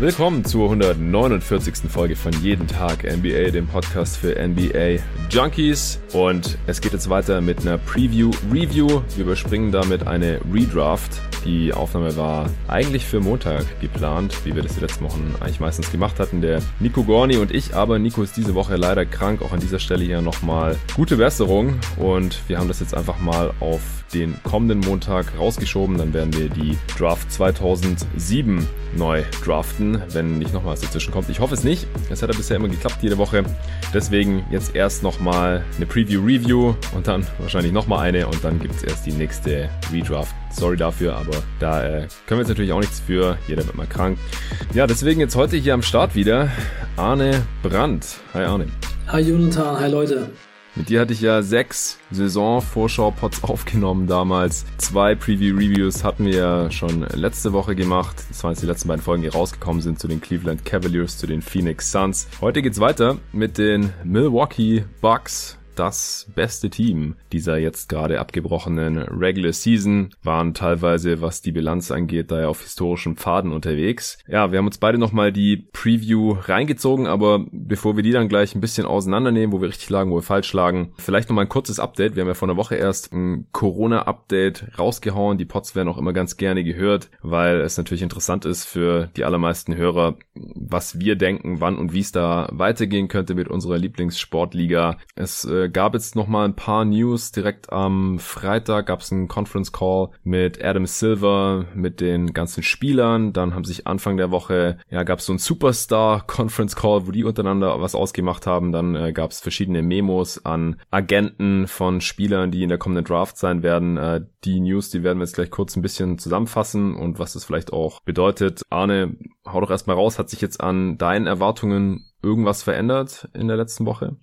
Willkommen zur 149. Folge von Jeden Tag NBA, dem Podcast für NBA Junkies. Und es geht jetzt weiter mit einer Preview-Review. Wir überspringen damit eine Redraft. Die Aufnahme war eigentlich für Montag geplant, wie wir das die letzten Wochen eigentlich meistens gemacht hatten. Der Nico Gorni und ich, aber Nico ist diese Woche leider krank. Auch an dieser Stelle hier nochmal gute Besserung. Und wir haben das jetzt einfach mal auf den kommenden Montag rausgeschoben. Dann werden wir die Draft 2007 neu draften, wenn nicht noch was dazwischen kommt. Ich hoffe es nicht. Es hat ja bisher immer geklappt jede Woche. Deswegen jetzt erst nochmal eine Preview-Review und dann wahrscheinlich nochmal eine und dann gibt es erst die nächste Redraft. Sorry dafür, aber da äh, können wir jetzt natürlich auch nichts für. Jeder wird mal krank. Ja, deswegen jetzt heute hier am Start wieder Arne Brandt. Hi Arne. Hi Jonathan, hi Leute. Mit dir hatte ich ja sechs Saison-Vorschau-Pods aufgenommen damals. Zwei Preview-Reviews hatten wir ja schon letzte Woche gemacht. Das waren jetzt die letzten beiden Folgen, die rausgekommen sind zu den Cleveland Cavaliers, zu den Phoenix Suns. Heute geht's weiter mit den Milwaukee Bucks das beste Team dieser jetzt gerade abgebrochenen Regular Season, waren teilweise, was die Bilanz angeht, daher auf historischen Pfaden unterwegs. Ja, wir haben uns beide nochmal die Preview reingezogen, aber bevor wir die dann gleich ein bisschen auseinandernehmen, wo wir richtig lagen, wo wir falsch lagen, vielleicht nochmal ein kurzes Update. Wir haben ja vor einer Woche erst ein Corona-Update rausgehauen. Die Pods werden auch immer ganz gerne gehört, weil es natürlich interessant ist für die allermeisten Hörer, was wir denken, wann und wie es da weitergehen könnte mit unserer Lieblingssportliga. Es äh, gab jetzt noch mal ein paar News. Direkt am Freitag gab es einen Conference Call mit Adam Silver, mit den ganzen Spielern. Dann haben sich Anfang der Woche, ja, gab es so einen Superstar Conference Call, wo die untereinander was ausgemacht haben. Dann äh, gab es verschiedene Memos an Agenten von Spielern, die in der kommenden Draft sein werden. Äh, die News, die werden wir jetzt gleich kurz ein bisschen zusammenfassen und was das vielleicht auch bedeutet. Arne, hau doch erstmal raus. Hat sich jetzt an deinen Erwartungen irgendwas verändert in der letzten Woche?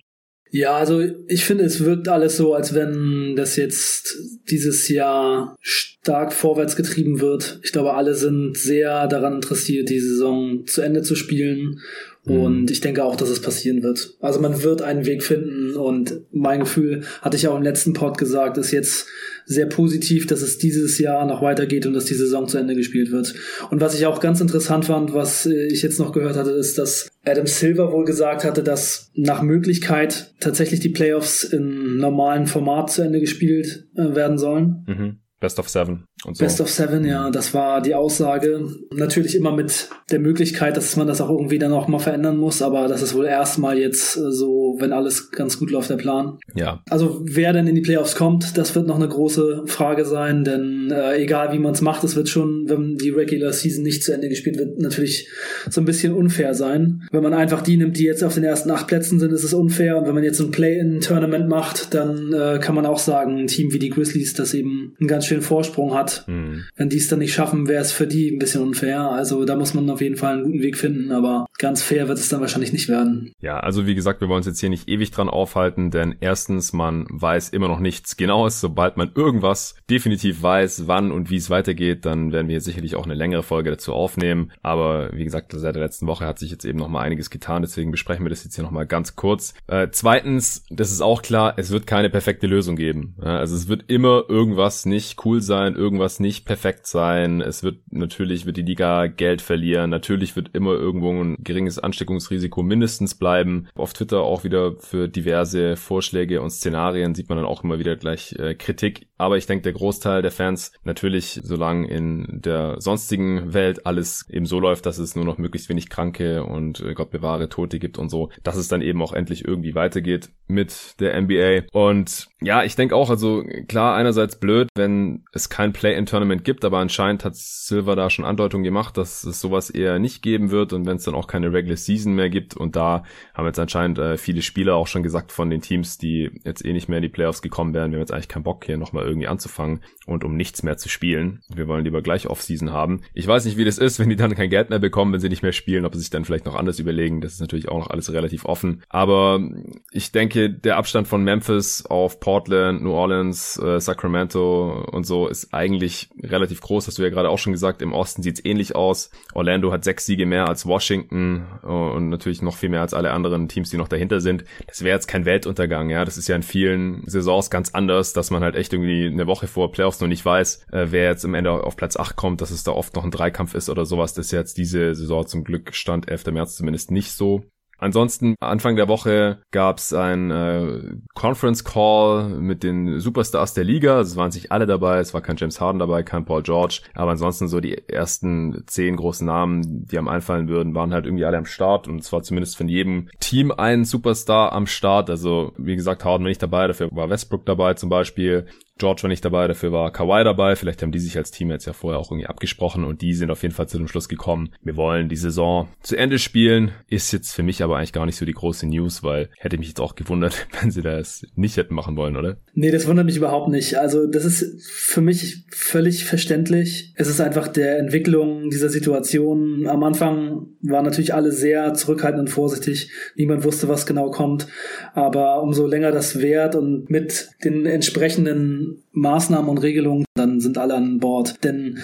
Ja, also ich finde, es wirkt alles so, als wenn das jetzt dieses Jahr stark vorwärts getrieben wird. Ich glaube, alle sind sehr daran interessiert, die Saison zu Ende zu spielen. Mhm. Und ich denke auch, dass es passieren wird. Also man wird einen Weg finden und mein Gefühl, hatte ich auch im letzten Pod gesagt, ist jetzt sehr positiv, dass es dieses Jahr noch weitergeht und dass die Saison zu Ende gespielt wird. Und was ich auch ganz interessant fand, was äh, ich jetzt noch gehört hatte, ist, dass Adam Silver wohl gesagt hatte, dass nach Möglichkeit tatsächlich die Playoffs in normalen Format zu Ende gespielt äh, werden sollen. Mhm. Best of Seven so. Best of Seven, ja, das war die Aussage. Natürlich immer mit der Möglichkeit, dass man das auch irgendwie dann auch mal verändern muss, aber das ist wohl erstmal jetzt äh, so, wenn alles ganz gut läuft, der Plan. Ja. Also wer denn in die Playoffs kommt, das wird noch eine große Frage sein, denn äh, egal wie man es macht, es wird schon, wenn die Regular Season nicht zu Ende gespielt wird, natürlich so ein bisschen unfair sein. Wenn man einfach die nimmt, die jetzt auf den ersten acht Plätzen sind, ist es unfair und wenn man jetzt ein Play-in-Tournament macht, dann äh, kann man auch sagen, ein Team wie die Grizzlies, das eben einen ganz schönen Vorsprung hat, mhm. wenn die es dann nicht schaffen, wäre es für die ein bisschen unfair. Also da muss man auf jeden Fall einen guten Weg finden, aber ganz fair wird es dann wahrscheinlich nicht werden. Ja, also wie gesagt, wir wollen uns jetzt hier nicht ewig dran aufhalten, denn erstens, man weiß immer noch nichts Genaues. Sobald man irgendwas definitiv weiß, wann und wie es weitergeht, dann werden wir hier sicherlich auch eine längere Folge dazu aufnehmen. Aber wie gesagt, seit der letzten Woche hat sich jetzt eben noch mal einiges getan, deswegen besprechen wir das jetzt hier noch mal ganz kurz. Äh, zweitens, das ist auch klar, es wird keine perfekte Lösung geben. Ja, also es wird immer irgendwas nicht cool sein, irgendwas nicht perfekt sein. Es wird natürlich wird die Liga Geld verlieren. Natürlich wird immer irgendwo ein geringes Ansteckungsrisiko mindestens bleiben. Auf Twitter auch wieder für diverse Vorschläge und Szenarien sieht man dann auch immer wieder gleich äh, Kritik. Aber ich denke, der Großteil der Fans natürlich, solange in der sonstigen Welt alles eben so läuft, dass es nur noch möglichst wenig Kranke und äh, Gott bewahre Tote gibt und so, dass es dann eben auch endlich irgendwie weitergeht mit der NBA. Und ja, ich denke auch, also klar, einerseits blöd, wenn es kein Play-in-Tournament gibt, aber anscheinend hat Silver da schon Andeutungen gemacht, dass es sowas eher nicht geben wird und wenn es dann auch keine Regular Season mehr gibt und da haben jetzt anscheinend äh, viele Spieler auch schon gesagt von den Teams, die jetzt eh nicht mehr in die Playoffs gekommen wären, wir haben jetzt eigentlich keinen Bock hier nochmal irgendwie anzufangen und um nichts mehr zu spielen. Wir wollen lieber gleich Off-Season haben. Ich weiß nicht, wie das ist, wenn die dann kein Geld mehr bekommen, wenn sie nicht mehr spielen, ob sie sich dann vielleicht noch anders überlegen. Das ist natürlich auch noch alles relativ offen. Aber ich denke, der Abstand von Memphis auf Portland, New Orleans, äh, Sacramento und so ist eigentlich relativ groß, hast du ja gerade auch schon gesagt. Im Osten sieht's ähnlich aus. Orlando hat sechs Siege mehr als Washington äh, und natürlich noch viel mehr als alle anderen Teams, die noch dahinter sind. Das wäre jetzt kein Weltuntergang, ja. Das ist ja in vielen Saisons ganz anders, dass man halt echt irgendwie eine Woche vor Playoffs noch nicht weiß, äh, wer jetzt im Ende auf Platz 8 kommt, dass es da oft noch ein Dreikampf ist oder sowas. Das ist jetzt diese Saison zum Glück Stand 11. März zumindest nicht so. Ansonsten, Anfang der Woche gab es ein äh, Conference Call mit den Superstars der Liga. Es waren sich alle dabei. Es war kein James Harden dabei, kein Paul George. Aber ansonsten so die ersten zehn großen Namen, die am einfallen würden, waren halt irgendwie alle am Start. Und zwar zumindest von jedem Team ein Superstar am Start. Also wie gesagt, Harden war nicht dabei. Dafür war Westbrook dabei zum Beispiel. George war nicht dabei, dafür war Kawhi dabei. Vielleicht haben die sich als Team jetzt ja vorher auch irgendwie abgesprochen und die sind auf jeden Fall zu dem Schluss gekommen. Wir wollen die Saison zu Ende spielen. Ist jetzt für mich aber eigentlich gar nicht so die große News, weil hätte mich jetzt auch gewundert, wenn sie das nicht hätten machen wollen, oder? Nee, das wundert mich überhaupt nicht. Also das ist für mich völlig verständlich. Es ist einfach der Entwicklung dieser Situation. Am Anfang waren natürlich alle sehr zurückhaltend und vorsichtig. Niemand wusste, was genau kommt. Aber umso länger das währt und mit den entsprechenden Maßnahmen und Regelungen, dann sind alle an Bord. Denn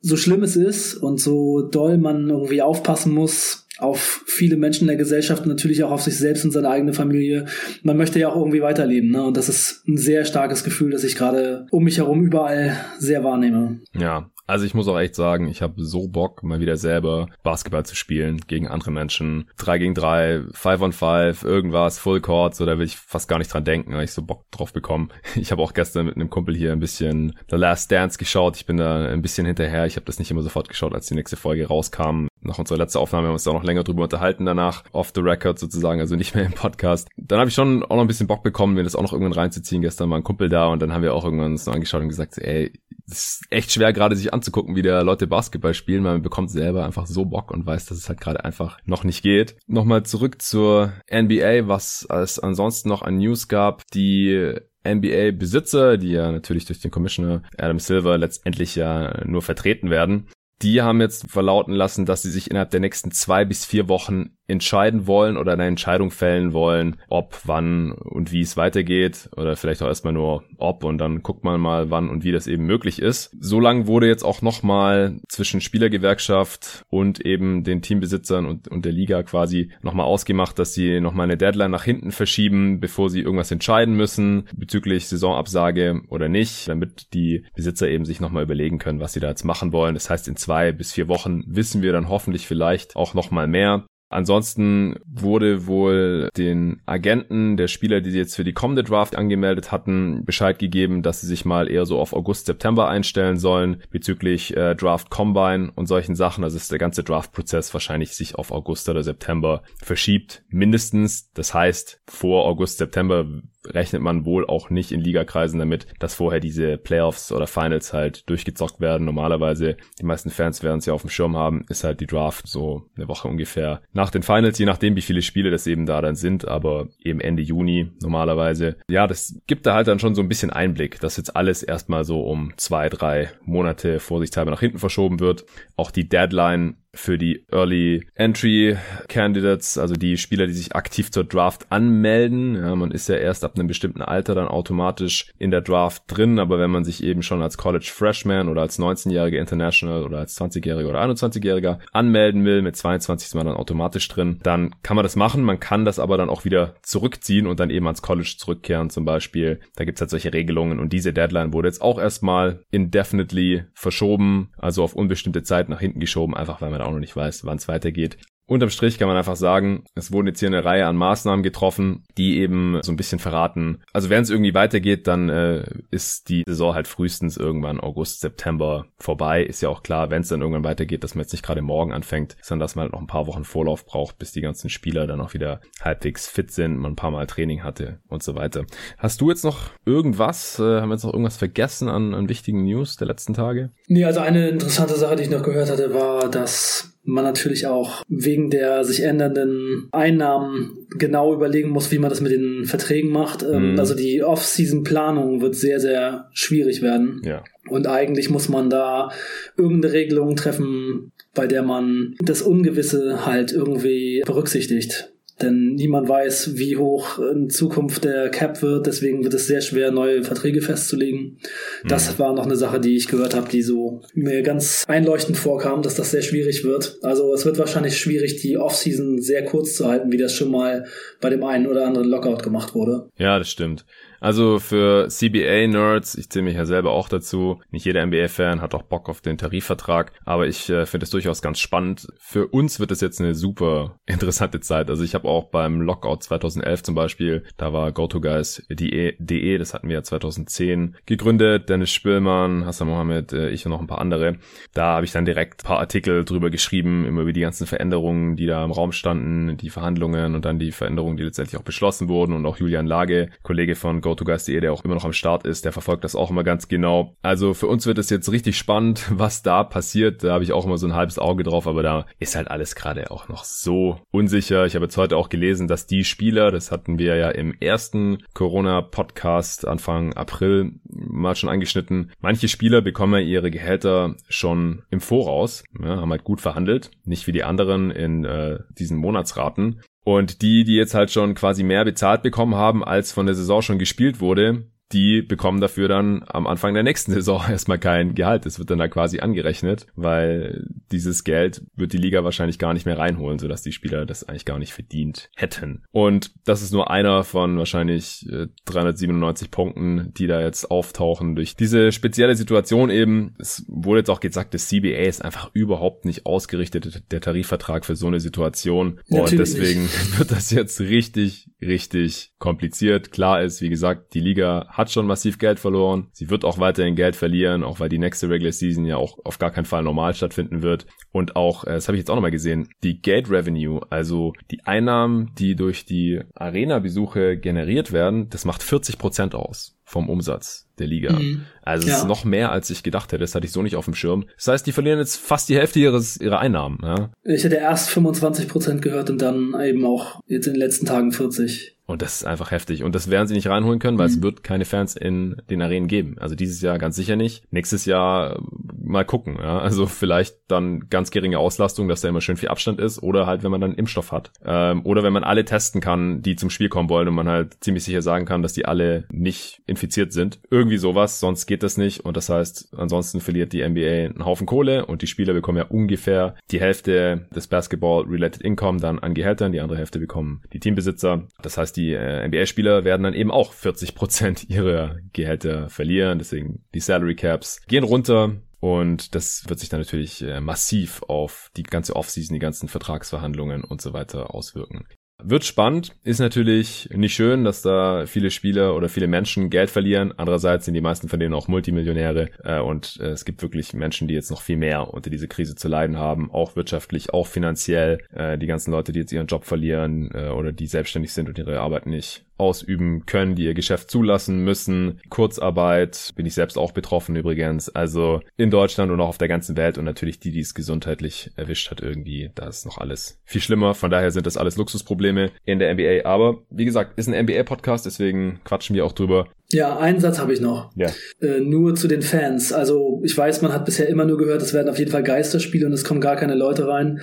so schlimm es ist und so doll man irgendwie aufpassen muss, auf viele Menschen in der Gesellschaft, natürlich auch auf sich selbst und seine eigene Familie. Man möchte ja auch irgendwie weiterleben, ne? Und das ist ein sehr starkes Gefühl, das ich gerade um mich herum überall sehr wahrnehme. Ja, also ich muss auch echt sagen, ich habe so Bock, mal wieder selber Basketball zu spielen gegen andere Menschen. 3 gegen 3, 5 on 5, irgendwas, Full Court, so da will ich fast gar nicht dran denken, weil ich so Bock drauf bekomme. Ich habe auch gestern mit einem Kumpel hier ein bisschen The Last Dance geschaut. Ich bin da ein bisschen hinterher. Ich habe das nicht immer sofort geschaut, als die nächste Folge rauskam. Nach unserer letzten Aufnahme haben wir uns da noch länger drüber unterhalten danach, off the record sozusagen, also nicht mehr im Podcast. Dann habe ich schon auch noch ein bisschen Bock bekommen, mir das auch noch irgendwann reinzuziehen. Gestern war ein Kumpel da und dann haben wir auch irgendwann uns noch angeschaut und gesagt, ey, ist echt schwer gerade sich anzugucken, wie der Leute Basketball spielen, weil man bekommt selber einfach so Bock und weiß, dass es halt gerade einfach noch nicht geht. Nochmal zurück zur NBA, was es ansonsten noch an News gab. Die NBA-Besitzer, die ja natürlich durch den Commissioner Adam Silver letztendlich ja nur vertreten werden, die haben jetzt verlauten lassen, dass sie sich innerhalb der nächsten zwei bis vier Wochen entscheiden wollen oder eine Entscheidung fällen wollen, ob, wann und wie es weitergeht oder vielleicht auch erstmal nur ob und dann guckt man mal, wann und wie das eben möglich ist. So lang wurde jetzt auch nochmal zwischen Spielergewerkschaft und eben den Teambesitzern und, und der Liga quasi nochmal ausgemacht, dass sie nochmal eine Deadline nach hinten verschieben, bevor sie irgendwas entscheiden müssen bezüglich Saisonabsage oder nicht, damit die Besitzer eben sich nochmal überlegen können, was sie da jetzt machen wollen. Das heißt, in zwei bis vier Wochen wissen wir dann hoffentlich vielleicht auch nochmal mehr. Ansonsten wurde wohl den Agenten der Spieler, die jetzt für die kommende Draft angemeldet hatten, Bescheid gegeben, dass sie sich mal eher so auf August, September einstellen sollen bezüglich äh, Draft Combine und solchen Sachen. Also ist der ganze Draft-Prozess wahrscheinlich sich auf August oder September verschiebt, mindestens. Das heißt, vor August, September rechnet man wohl auch nicht in Ligakreisen damit, dass vorher diese Playoffs oder Finals halt durchgezockt werden. Normalerweise, die meisten Fans werden es ja auf dem Schirm haben, ist halt die Draft so eine Woche ungefähr nach den Finals, je nachdem, wie viele Spiele das eben da dann sind, aber eben Ende Juni normalerweise. Ja, das gibt da halt dann schon so ein bisschen Einblick, dass jetzt alles erstmal so um zwei, drei Monate vorsichtshalber nach hinten verschoben wird. Auch die Deadline für die Early Entry Candidates, also die Spieler, die sich aktiv zur Draft anmelden. Ja, man ist ja erst ab einem bestimmten Alter dann automatisch in der Draft drin, aber wenn man sich eben schon als College Freshman oder als 19-jähriger International oder als 20-jähriger oder 21-jähriger anmelden will, mit 22 ist man dann automatisch drin, dann kann man das machen. Man kann das aber dann auch wieder zurückziehen und dann eben ans College zurückkehren zum Beispiel. Da gibt's halt solche Regelungen und diese Deadline wurde jetzt auch erstmal indefinitely verschoben, also auf unbestimmte Zeit nach hinten geschoben, einfach weil man auch noch nicht weiß, wann es weitergeht. Unterm Strich kann man einfach sagen, es wurden jetzt hier eine Reihe an Maßnahmen getroffen, die eben so ein bisschen verraten. Also wenn es irgendwie weitergeht, dann äh, ist die Saison halt frühestens irgendwann August, September vorbei. Ist ja auch klar, wenn es dann irgendwann weitergeht, dass man jetzt nicht gerade morgen anfängt, sondern dass man halt noch ein paar Wochen Vorlauf braucht, bis die ganzen Spieler dann auch wieder halbwegs fit sind, man ein paar Mal Training hatte und so weiter. Hast du jetzt noch irgendwas, äh, haben wir jetzt noch irgendwas vergessen an, an wichtigen News der letzten Tage? Nee, also eine interessante Sache, die ich noch gehört hatte, war, dass man natürlich auch wegen der sich ändernden Einnahmen genau überlegen muss, wie man das mit den Verträgen macht. Ähm, mhm. Also die Off-Season-Planung wird sehr, sehr schwierig werden. Ja. Und eigentlich muss man da irgendeine Regelung treffen, bei der man das Ungewisse halt irgendwie berücksichtigt. Denn niemand weiß, wie hoch in Zukunft der Cap wird, deswegen wird es sehr schwer, neue Verträge festzulegen. Das mhm. war noch eine Sache, die ich gehört habe, die so mir ganz einleuchtend vorkam, dass das sehr schwierig wird. Also es wird wahrscheinlich schwierig, die Offseason sehr kurz zu halten, wie das schon mal bei dem einen oder anderen Lockout gemacht wurde. Ja, das stimmt. Also für CBA-Nerds, ich zähle mich ja selber auch dazu, nicht jeder NBA-Fan hat auch Bock auf den Tarifvertrag, aber ich äh, finde es durchaus ganz spannend. Für uns wird es jetzt eine super interessante Zeit. Also ich habe auch beim Lockout 2011 zum Beispiel, da war GoToGuys.de, das hatten wir ja 2010 gegründet, Dennis Spillmann, Hassan Mohammed, äh, ich und noch ein paar andere. Da habe ich dann direkt ein paar Artikel drüber geschrieben, immer über die ganzen Veränderungen, die da im Raum standen, die Verhandlungen und dann die Veränderungen, die letztendlich auch beschlossen wurden und auch Julian Lage, Kollege von GoToGuys.de, der auch immer noch am Start ist, der verfolgt das auch immer ganz genau. Also für uns wird es jetzt richtig spannend, was da passiert. Da habe ich auch immer so ein halbes Auge drauf, aber da ist halt alles gerade auch noch so unsicher. Ich habe jetzt heute auch gelesen, dass die Spieler, das hatten wir ja im ersten Corona-Podcast Anfang April mal schon angeschnitten, manche Spieler bekommen ihre Gehälter schon im Voraus, ja, haben halt gut verhandelt, nicht wie die anderen in äh, diesen Monatsraten. Und die, die jetzt halt schon quasi mehr bezahlt bekommen haben, als von der Saison schon gespielt wurde, die bekommen dafür dann am Anfang der nächsten Saison erstmal kein Gehalt. Das wird dann da quasi angerechnet, weil dieses Geld wird die Liga wahrscheinlich gar nicht mehr reinholen, sodass die Spieler das eigentlich gar nicht verdient hätten. Und das ist nur einer von wahrscheinlich 397 äh, Punkten, die da jetzt auftauchen durch diese spezielle Situation eben. Es wurde jetzt auch gesagt, das CBA ist einfach überhaupt nicht ausgerichtet, der Tarifvertrag für so eine Situation. Natürlich Und deswegen wird das jetzt richtig, richtig kompliziert. Klar ist, wie gesagt, die Liga hat schon massiv Geld verloren. Sie wird auch weiterhin Geld verlieren, auch weil die nächste Regular Season ja auch auf gar keinen Fall normal stattfinden wird. Und auch, äh, das habe ich jetzt auch nochmal gesehen, die Gate Revenue, also die Einnahmen, die durch die Arena-Besuche generiert werden, das macht 40 Prozent aus vom Umsatz der Liga. Mhm. Also es ja. ist noch mehr, als ich gedacht hätte. Das hatte ich so nicht auf dem Schirm. Das heißt, die verlieren jetzt fast die Hälfte ihres ihrer Einnahmen. Ja? Ich hätte erst 25 Prozent gehört und dann eben auch jetzt in den letzten Tagen 40. Und das ist einfach heftig. Und das werden sie nicht reinholen können, weil mhm. es wird keine Fans in den Arenen geben. Also dieses Jahr ganz sicher nicht. Nächstes Jahr äh, mal gucken. Ja? Also vielleicht dann ganz geringe Auslastung, dass da immer schön viel Abstand ist. Oder halt, wenn man dann Impfstoff hat. Ähm, oder wenn man alle testen kann, die zum Spiel kommen wollen und man halt ziemlich sicher sagen kann, dass die alle nicht infiziert sind. Irgendwie sowas, sonst geht das nicht. Und das heißt, ansonsten verliert die NBA einen Haufen Kohle und die Spieler bekommen ja ungefähr die Hälfte des Basketball-Related Income dann an Gehältern. Die andere Hälfte bekommen die Teambesitzer. Das heißt, die äh, NBA-Spieler werden dann eben auch 40 Prozent ihrer Gehälter verlieren. Deswegen die Salary Caps gehen runter. Und das wird sich dann natürlich äh, massiv auf die ganze Offseason, die ganzen Vertragsverhandlungen und so weiter auswirken. Wird spannend, ist natürlich nicht schön, dass da viele Spieler oder viele Menschen Geld verlieren. Andererseits sind die meisten von denen auch Multimillionäre äh, und äh, es gibt wirklich Menschen, die jetzt noch viel mehr unter diese Krise zu leiden haben, auch wirtschaftlich, auch finanziell. Äh, die ganzen Leute, die jetzt ihren Job verlieren äh, oder die selbstständig sind und ihre Arbeit nicht ausüben können, die ihr Geschäft zulassen müssen. Kurzarbeit, bin ich selbst auch betroffen übrigens. Also in Deutschland und auch auf der ganzen Welt und natürlich die, die es gesundheitlich erwischt hat irgendwie, da ist noch alles viel schlimmer. Von daher sind das alles Luxusprobleme in der NBA. Aber wie gesagt, ist ein NBA-Podcast, deswegen quatschen wir auch drüber. Ja, einen Satz habe ich noch. Ja. Äh, nur zu den Fans. Also ich weiß, man hat bisher immer nur gehört, es werden auf jeden Fall Geisterspiele und es kommen gar keine Leute rein.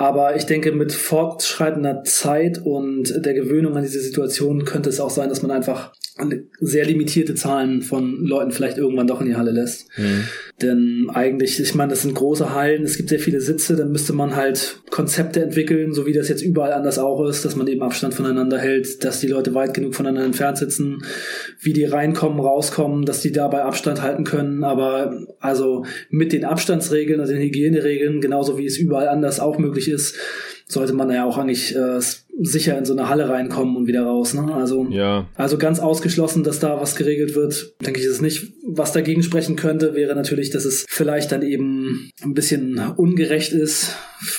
Aber ich denke, mit fortschreitender Zeit und der Gewöhnung an diese Situation könnte es auch sein, dass man einfach sehr limitierte Zahlen von Leuten vielleicht irgendwann doch in die Halle lässt. Mhm. Denn eigentlich, ich meine, das sind große Hallen, es gibt sehr viele Sitze, dann müsste man halt Konzepte entwickeln, so wie das jetzt überall anders auch ist, dass man eben Abstand voneinander hält, dass die Leute weit genug voneinander entfernt sitzen, wie die reinkommen, rauskommen, dass die dabei Abstand halten können. Aber also mit den Abstandsregeln, also den Hygieneregeln, genauso wie es überall anders auch möglich ist, sollte man ja auch eigentlich äh, sicher in so eine Halle reinkommen und wieder raus. Ne? Also, ja. also ganz ausgeschlossen, dass da was geregelt wird, denke ich, ist es nicht. Was dagegen sprechen könnte, wäre natürlich, dass es vielleicht dann eben ein bisschen ungerecht ist,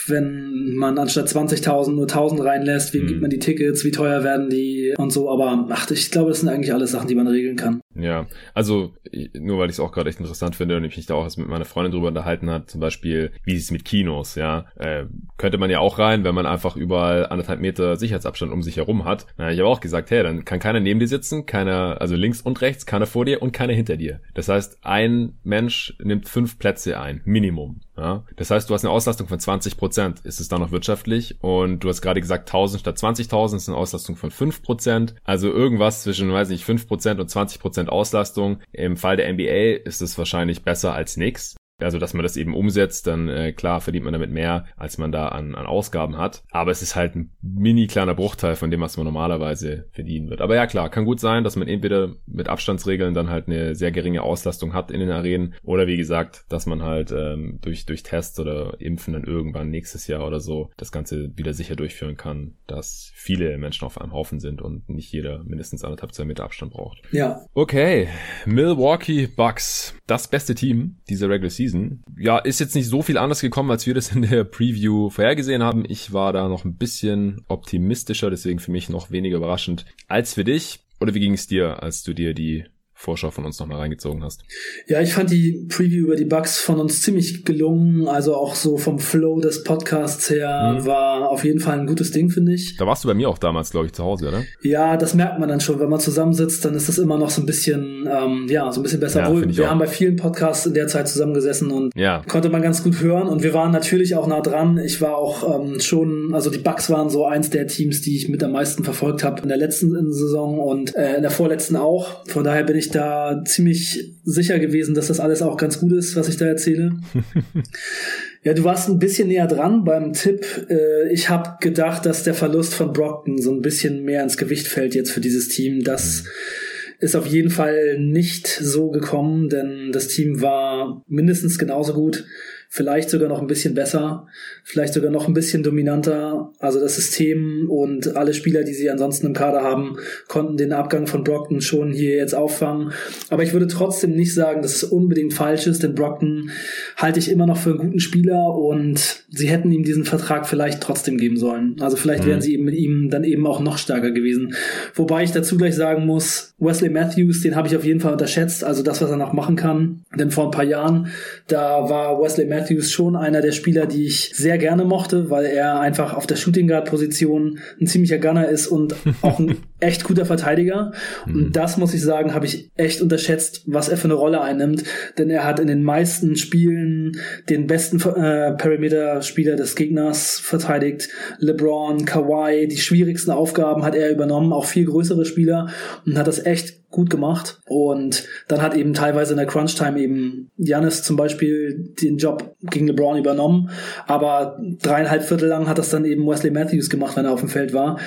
wenn man anstatt 20.000 nur 1.000 reinlässt. Wie mhm. gibt man die Tickets? Wie teuer werden die und so? Aber ach, ich glaube, das sind eigentlich alles Sachen, die man regeln kann. Ja, also nur weil ich es auch gerade echt interessant finde und ich mich da auch mit meiner Freundin drüber unterhalten hat, zum Beispiel, wie ist es mit Kinos, ja, äh, könnte man ja auch rein, wenn man einfach überall anderthalb Meter Sicherheitsabstand um sich herum hat. Na, ich habe auch gesagt, hey, dann kann keiner neben dir sitzen, keiner, also links und rechts, keiner vor dir und keiner hinter dir. Das heißt, ein Mensch nimmt fünf Plätze ein, Minimum. Ja? Das heißt, du hast eine Auslastung von 20 Prozent. Ist es dann noch wirtschaftlich? Und du hast gerade gesagt, 1000 statt 20.000 ist eine Auslastung von 5 Prozent. Also irgendwas zwischen, weiß nicht, 5 Prozent und 20 Prozent Auslastung. Im Fall der NBA ist es wahrscheinlich besser als nix also dass man das eben umsetzt, dann äh, klar verdient man damit mehr, als man da an, an Ausgaben hat. Aber es ist halt ein mini kleiner Bruchteil von dem, was man normalerweise verdienen wird. Aber ja klar, kann gut sein, dass man entweder mit Abstandsregeln dann halt eine sehr geringe Auslastung hat in den Arenen oder wie gesagt, dass man halt ähm, durch, durch Tests oder Impfen dann irgendwann nächstes Jahr oder so das Ganze wieder sicher durchführen kann, dass viele Menschen auf einem Haufen sind und nicht jeder mindestens anderthalb, zwei Meter Abstand braucht. Ja. Okay, Milwaukee Bucks, das beste Team dieser Regular Season Season. Ja, ist jetzt nicht so viel anders gekommen, als wir das in der Preview vorhergesehen haben. Ich war da noch ein bisschen optimistischer, deswegen für mich noch weniger überraschend als für dich. Oder wie ging es dir, als du dir die Vorschau von uns nochmal reingezogen hast. Ja, ich fand die Preview über die Bugs von uns ziemlich gelungen. Also auch so vom Flow des Podcasts her mhm. war auf jeden Fall ein gutes Ding, finde ich. Da warst du bei mir auch damals, glaube ich, zu Hause, oder? Ja, das merkt man dann schon. Wenn man zusammensitzt, dann ist das immer noch so ein bisschen, ähm, ja, so ein bisschen besser. Ja, wir auch. haben bei vielen Podcasts in der Zeit zusammengesessen und ja. konnte man ganz gut hören. Und wir waren natürlich auch nah dran. Ich war auch ähm, schon, also die Bugs waren so eins der Teams, die ich mit am meisten verfolgt habe in der letzten Saison und äh, in der vorletzten auch. Von daher bin ich da ziemlich sicher gewesen, dass das alles auch ganz gut ist, was ich da erzähle. ja, du warst ein bisschen näher dran beim Tipp. Äh, ich habe gedacht, dass der Verlust von Brockton so ein bisschen mehr ins Gewicht fällt jetzt für dieses Team. Das mhm. ist auf jeden Fall nicht so gekommen, denn das Team war mindestens genauso gut vielleicht sogar noch ein bisschen besser, vielleicht sogar noch ein bisschen dominanter. Also das System und alle Spieler, die sie ansonsten im Kader haben, konnten den Abgang von Brockton schon hier jetzt auffangen. Aber ich würde trotzdem nicht sagen, dass es unbedingt falsch ist, denn Brockton halte ich immer noch für einen guten Spieler und sie hätten ihm diesen Vertrag vielleicht trotzdem geben sollen. Also vielleicht mhm. wären sie eben mit ihm dann eben auch noch stärker gewesen. Wobei ich dazu gleich sagen muss, Wesley Matthews, den habe ich auf jeden Fall unterschätzt, also das, was er noch machen kann. Denn vor ein paar Jahren, da war Wesley Matthews Matthews schon einer der Spieler, die ich sehr gerne mochte, weil er einfach auf der Shooting Guard Position ein ziemlicher Gunner ist und auch ein echt guter Verteidiger. Und mhm. das muss ich sagen, habe ich echt unterschätzt, was er für eine Rolle einnimmt, denn er hat in den meisten Spielen den besten äh, Perimeter-Spieler des Gegners verteidigt. LeBron, Kawhi, die schwierigsten Aufgaben hat er übernommen, auch viel größere Spieler und hat das echt gut gemacht. Und dann hat eben teilweise in der Crunch-Time eben Janis zum Beispiel den Job gegen LeBron übernommen. Aber dreieinhalb Viertel lang hat das dann eben Wesley Matthews gemacht, wenn er auf dem Feld war.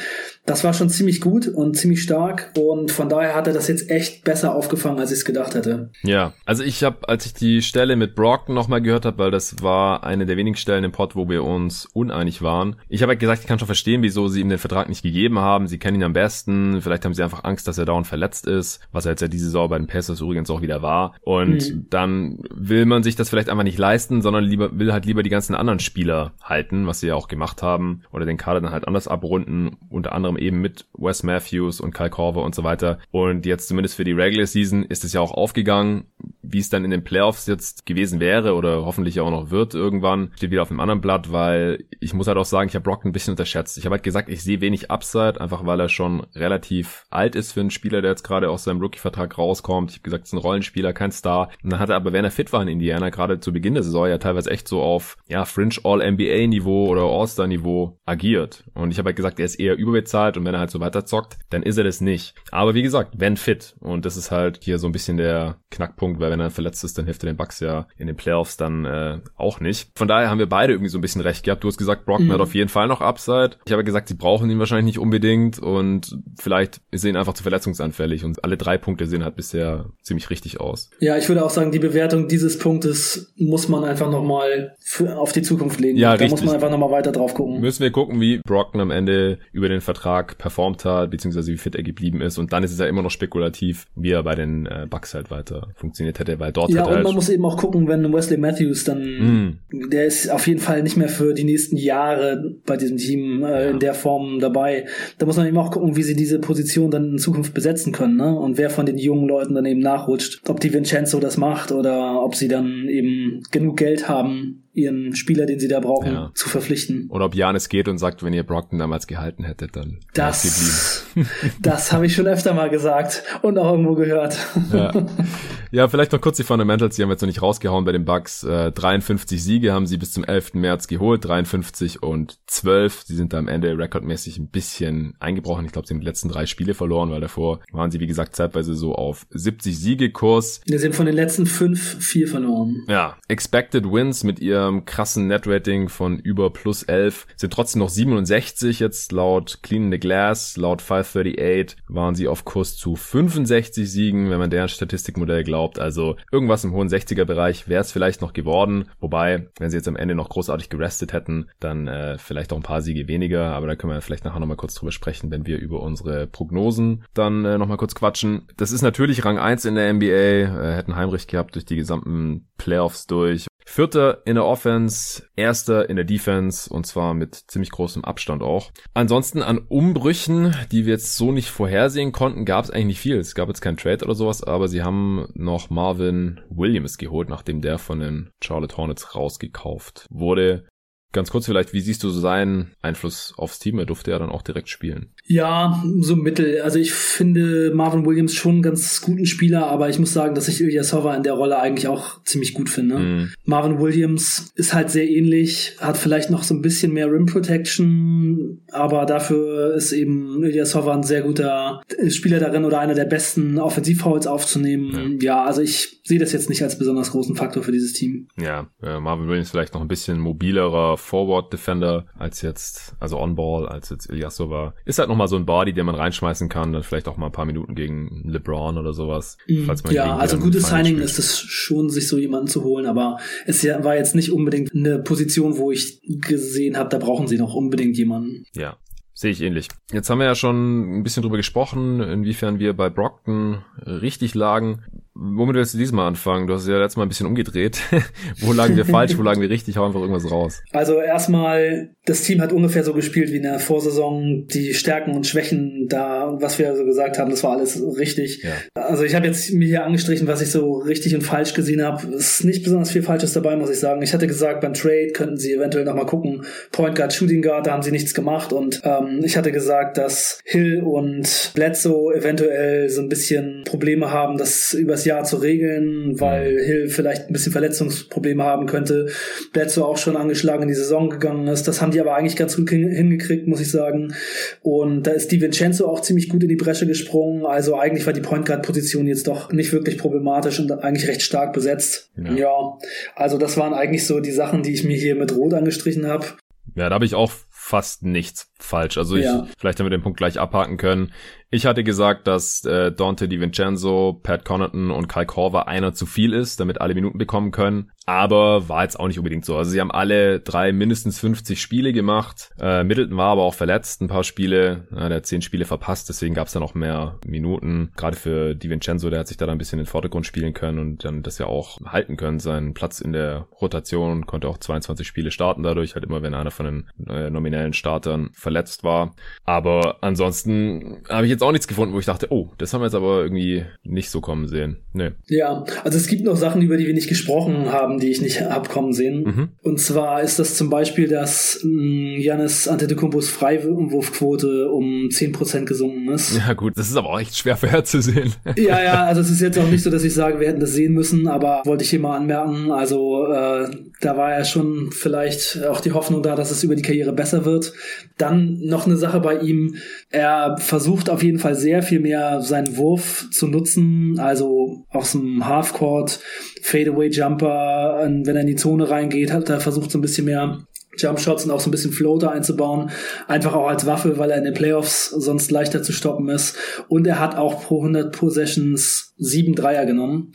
Das war schon ziemlich gut und ziemlich stark und von daher hat er das jetzt echt besser aufgefangen, als ich es gedacht hätte. Ja, also ich habe, als ich die Stelle mit Brockton nochmal gehört habe, weil das war eine der wenigen Stellen im Pod, wo wir uns uneinig waren. Ich habe halt gesagt, ich kann schon verstehen, wieso sie ihm den Vertrag nicht gegeben haben. Sie kennen ihn am besten. Vielleicht haben sie einfach Angst, dass er dauernd verletzt ist, was er jetzt ja diese Saison bei den Pacers übrigens auch wieder war. Und mhm. dann will man sich das vielleicht einfach nicht leisten, sondern lieber will halt lieber die ganzen anderen Spieler halten, was sie ja auch gemacht haben, oder den Kader dann halt anders abrunden, unter anderem anderem eben mit Wes Matthews und Kyle Korver und so weiter. Und jetzt zumindest für die Regular Season ist es ja auch aufgegangen. Wie es dann in den Playoffs jetzt gewesen wäre oder hoffentlich auch noch wird irgendwann, steht wieder auf einem anderen Blatt, weil ich muss halt auch sagen, ich habe Brock ein bisschen unterschätzt. Ich habe halt gesagt, ich sehe wenig Upside, einfach weil er schon relativ alt ist für einen Spieler, der jetzt gerade aus seinem Rookie-Vertrag rauskommt. Ich habe gesagt, es ist ein Rollenspieler, kein Star. Und dann hat er aber, wenn er fit war in Indiana, gerade zu Beginn der Saison ja teilweise echt so auf ja Fringe All-NBA-Niveau oder All-Star-Niveau agiert. Und ich habe halt gesagt, er ist eher überbezahlt bezahlt und wenn er halt so weiter zockt, dann ist er das nicht. Aber wie gesagt, wenn fit. Und das ist halt hier so ein bisschen der Knackpunkt, weil wenn er verletzt ist, dann hilft er den Bucks ja in den Playoffs dann äh, auch nicht. Von daher haben wir beide irgendwie so ein bisschen recht gehabt. Du hast gesagt, Brockman mhm. hat auf jeden Fall noch Upside. Ich habe gesagt, sie brauchen ihn wahrscheinlich nicht unbedingt und vielleicht ist er ihn einfach zu verletzungsanfällig und alle drei Punkte sehen halt bisher ziemlich richtig aus. Ja, ich würde auch sagen, die Bewertung dieses Punktes muss man einfach nochmal auf die Zukunft legen. Ja, da richtig. muss man einfach nochmal weiter drauf gucken. Müssen wir gucken, wie Brockman am Ende über den Vertrag performt hat, beziehungsweise wie fit er geblieben ist. Und dann ist es ja immer noch spekulativ, wie er bei den äh, Bucks halt weiter funktioniert hätte, weil dort ja, und halt man muss eben auch gucken, wenn Wesley Matthews dann, mm. der ist auf jeden Fall nicht mehr für die nächsten Jahre bei diesem Team äh, ja. in der Form dabei. Da muss man eben auch gucken, wie sie diese Position dann in Zukunft besetzen können, ne? Und wer von den jungen Leuten dann eben nachrutscht. Ob die Vincenzo das macht oder ob sie dann eben genug Geld haben, ihren Spieler, den sie da brauchen, ja. zu verpflichten. Oder ob Janis geht und sagt, wenn ihr Brockton damals gehalten hättet, dann das, das habe ich schon öfter mal gesagt und auch irgendwo gehört. Ja. ja, vielleicht noch kurz die Fundamentals, die haben wir jetzt noch nicht rausgehauen bei den Bucks. Äh, 53 Siege haben sie bis zum 11. März geholt, 53 und 12. Sie sind da am Ende rekordmäßig ein bisschen eingebrochen. Ich glaube, sie haben die letzten drei Spiele verloren, weil davor waren sie, wie gesagt, zeitweise so auf 70 Siege Kurs. Wir sind von den letzten fünf vier verloren. Ja, Expected Wins mit ihrem krassen Net-Rating von über plus 11 sind trotzdem noch 67 jetzt laut Clean the Glass, laut 538 waren sie auf Kurs zu 65 Siegen, wenn man deren Statistikmodell glaubt. Also irgendwas im hohen 60er Bereich wäre es vielleicht noch geworden. Wobei, wenn sie jetzt am Ende noch großartig gerestet hätten, dann äh, vielleicht auch ein paar Siege weniger. Aber da können wir vielleicht nachher nochmal kurz drüber sprechen, wenn wir über unsere Prognosen dann äh, nochmal kurz quatschen. Das ist natürlich Rang 1 in der NBA, äh, hätten Heimrecht gehabt durch die gesamten Playoffs durch. Vierter in der Offense, erster in der Defense und zwar mit ziemlich großem Abstand auch. Ansonsten an Umbrüchen, die wir jetzt so nicht vorhersehen konnten, gab es eigentlich nicht viel. Es gab jetzt keinen Trade oder sowas, aber sie haben noch Marvin Williams geholt, nachdem der von den Charlotte Hornets rausgekauft wurde. Ganz kurz vielleicht, wie siehst du seinen Einfluss aufs Team? Er durfte ja dann auch direkt spielen. Ja, so mittel. Also ich finde Marvin Williams schon einen ganz guten Spieler, aber ich muss sagen, dass ich Ilya Sova in der Rolle eigentlich auch ziemlich gut finde. Mhm. Marvin Williams ist halt sehr ähnlich, hat vielleicht noch so ein bisschen mehr Rim Protection, aber dafür ist eben Ilya Sova ein sehr guter Spieler darin oder einer der besten Offensivfouls aufzunehmen. Ja. ja, also ich sehe das jetzt nicht als besonders großen Faktor für dieses Team. Ja, äh, Marvin Williams vielleicht noch ein bisschen mobilerer Forward Defender als jetzt, also On-Ball, als jetzt Ilyasova. Ist halt nochmal so ein Body, den man reinschmeißen kann, dann vielleicht auch mal ein paar Minuten gegen LeBron oder sowas. Mhm. ja, also gutes Signing ist es schon, sich so jemanden zu holen, aber es war jetzt nicht unbedingt eine Position, wo ich gesehen habe, da brauchen sie noch unbedingt jemanden. Ja, Sehe ich ähnlich. Jetzt haben wir ja schon ein bisschen drüber gesprochen, inwiefern wir bei Brockton richtig lagen. Womit willst du diesmal anfangen? Du hast ja letztes Mal ein bisschen umgedreht. wo lagen wir falsch, wo lagen wir richtig? Hau einfach irgendwas raus. Also erstmal, das Team hat ungefähr so gespielt wie in der Vorsaison. Die Stärken und Schwächen da, was wir so gesagt haben, das war alles richtig. Ja. Also ich habe jetzt mir hier angestrichen, was ich so richtig und falsch gesehen habe. Es ist nicht besonders viel Falsches dabei, muss ich sagen. Ich hatte gesagt, beim Trade könnten sie eventuell nochmal gucken. Point Guard, Shooting Guard, da haben sie nichts gemacht. Und ähm, ich hatte gesagt, dass Hill und Bledsoe eventuell so ein bisschen Probleme haben, das übers Jahr zu regeln, weil mhm. Hill vielleicht ein bisschen Verletzungsprobleme haben könnte. Bledsoe auch schon angeschlagen in die Saison gegangen ist. Das haben die aber eigentlich ganz gut hingekriegt, muss ich sagen. Und da ist Di Vincenzo auch ziemlich gut in die Bresche gesprungen. Also eigentlich war die Point Guard Position jetzt doch nicht wirklich problematisch und eigentlich recht stark besetzt. Ja, ja also das waren eigentlich so die Sachen, die ich mir hier mit Rot angestrichen habe. Ja, da habe ich auch fast nichts falsch. Also ich, ja. vielleicht haben wir den Punkt gleich abhaken können. Ich hatte gesagt, dass äh, Dante DiVincenzo, Pat Connaughton und Kai Korver einer zu viel ist, damit alle Minuten bekommen können. Aber war jetzt auch nicht unbedingt so. Also sie haben alle drei mindestens 50 Spiele gemacht. Äh, Middleton war aber auch verletzt, ein paar Spiele. Äh, der hat zehn Spiele verpasst, deswegen gab es da noch mehr Minuten. Gerade für DiVincenzo, der hat sich da ein bisschen in den Vordergrund spielen können und dann das ja auch halten können, seinen Platz in der Rotation. Konnte auch 22 Spiele starten dadurch, halt immer wenn einer von den äh, nominellen Startern verletzt war. Aber ansonsten habe ich jetzt auch nichts gefunden, wo ich dachte, oh, das haben wir jetzt aber irgendwie nicht so kommen sehen. Nee. Ja, also es gibt noch Sachen, über die wir nicht gesprochen haben, die ich nicht hab kommen sehen. Mhm. Und zwar ist das zum Beispiel, dass Janis hm, Antetokounmpos Freiwurfquote um 10% gesunken ist. Ja gut, das ist aber auch echt schwer vorherzusehen. ja, ja, also es ist jetzt auch nicht so, dass ich sage, wir hätten das sehen müssen, aber wollte ich hier mal anmerken, also äh, da war ja schon vielleicht auch die Hoffnung da, dass es über die Karriere besser wird. Dann noch eine Sache bei ihm, er versucht auf jeden Fall sehr viel mehr seinen Wurf zu nutzen, also aus dem Halfcourt, Fadeaway Jumper, wenn er in die Zone reingeht, hat er versucht so ein bisschen mehr Jumpshots und auch so ein bisschen Floater einzubauen. Einfach auch als Waffe, weil er in den Playoffs sonst leichter zu stoppen ist. Und er hat auch pro 100 Possessions sieben Dreier genommen.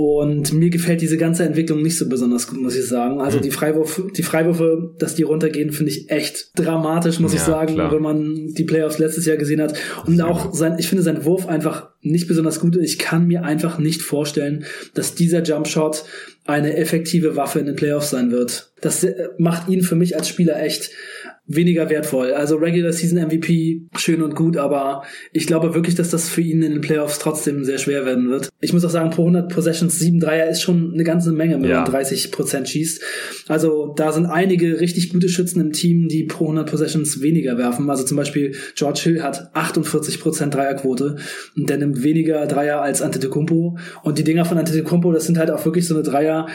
Und mir gefällt diese ganze Entwicklung nicht so besonders gut, muss ich sagen. Also mhm. die Freiwürfe, die Freiwürfe, dass die runtergehen, finde ich echt dramatisch, muss ja, ich sagen, klar. wenn man die Playoffs letztes Jahr gesehen hat. Und auch sein, ich finde sein Wurf einfach nicht besonders gut. Ich kann mir einfach nicht vorstellen, dass dieser Jumpshot eine effektive Waffe in den Playoffs sein wird. Das äh, macht ihn für mich als Spieler echt weniger wertvoll. Also Regular Season MVP, schön und gut, aber ich glaube wirklich, dass das für ihn in den Playoffs trotzdem sehr schwer werden wird. Ich muss auch sagen, pro 100 Possessions 7 Dreier ist schon eine ganze Menge, wenn ja. man 30 Prozent schießt. Also da sind einige richtig gute Schützen im Team, die pro 100 Possessions weniger werfen. Also zum Beispiel George Hill hat 48 Prozent Dreierquote und der nimmt weniger Dreier als Antetokounmpo. Und die Dinger von Antetokounmpo, das sind halt auch wirklich so eine Dreier,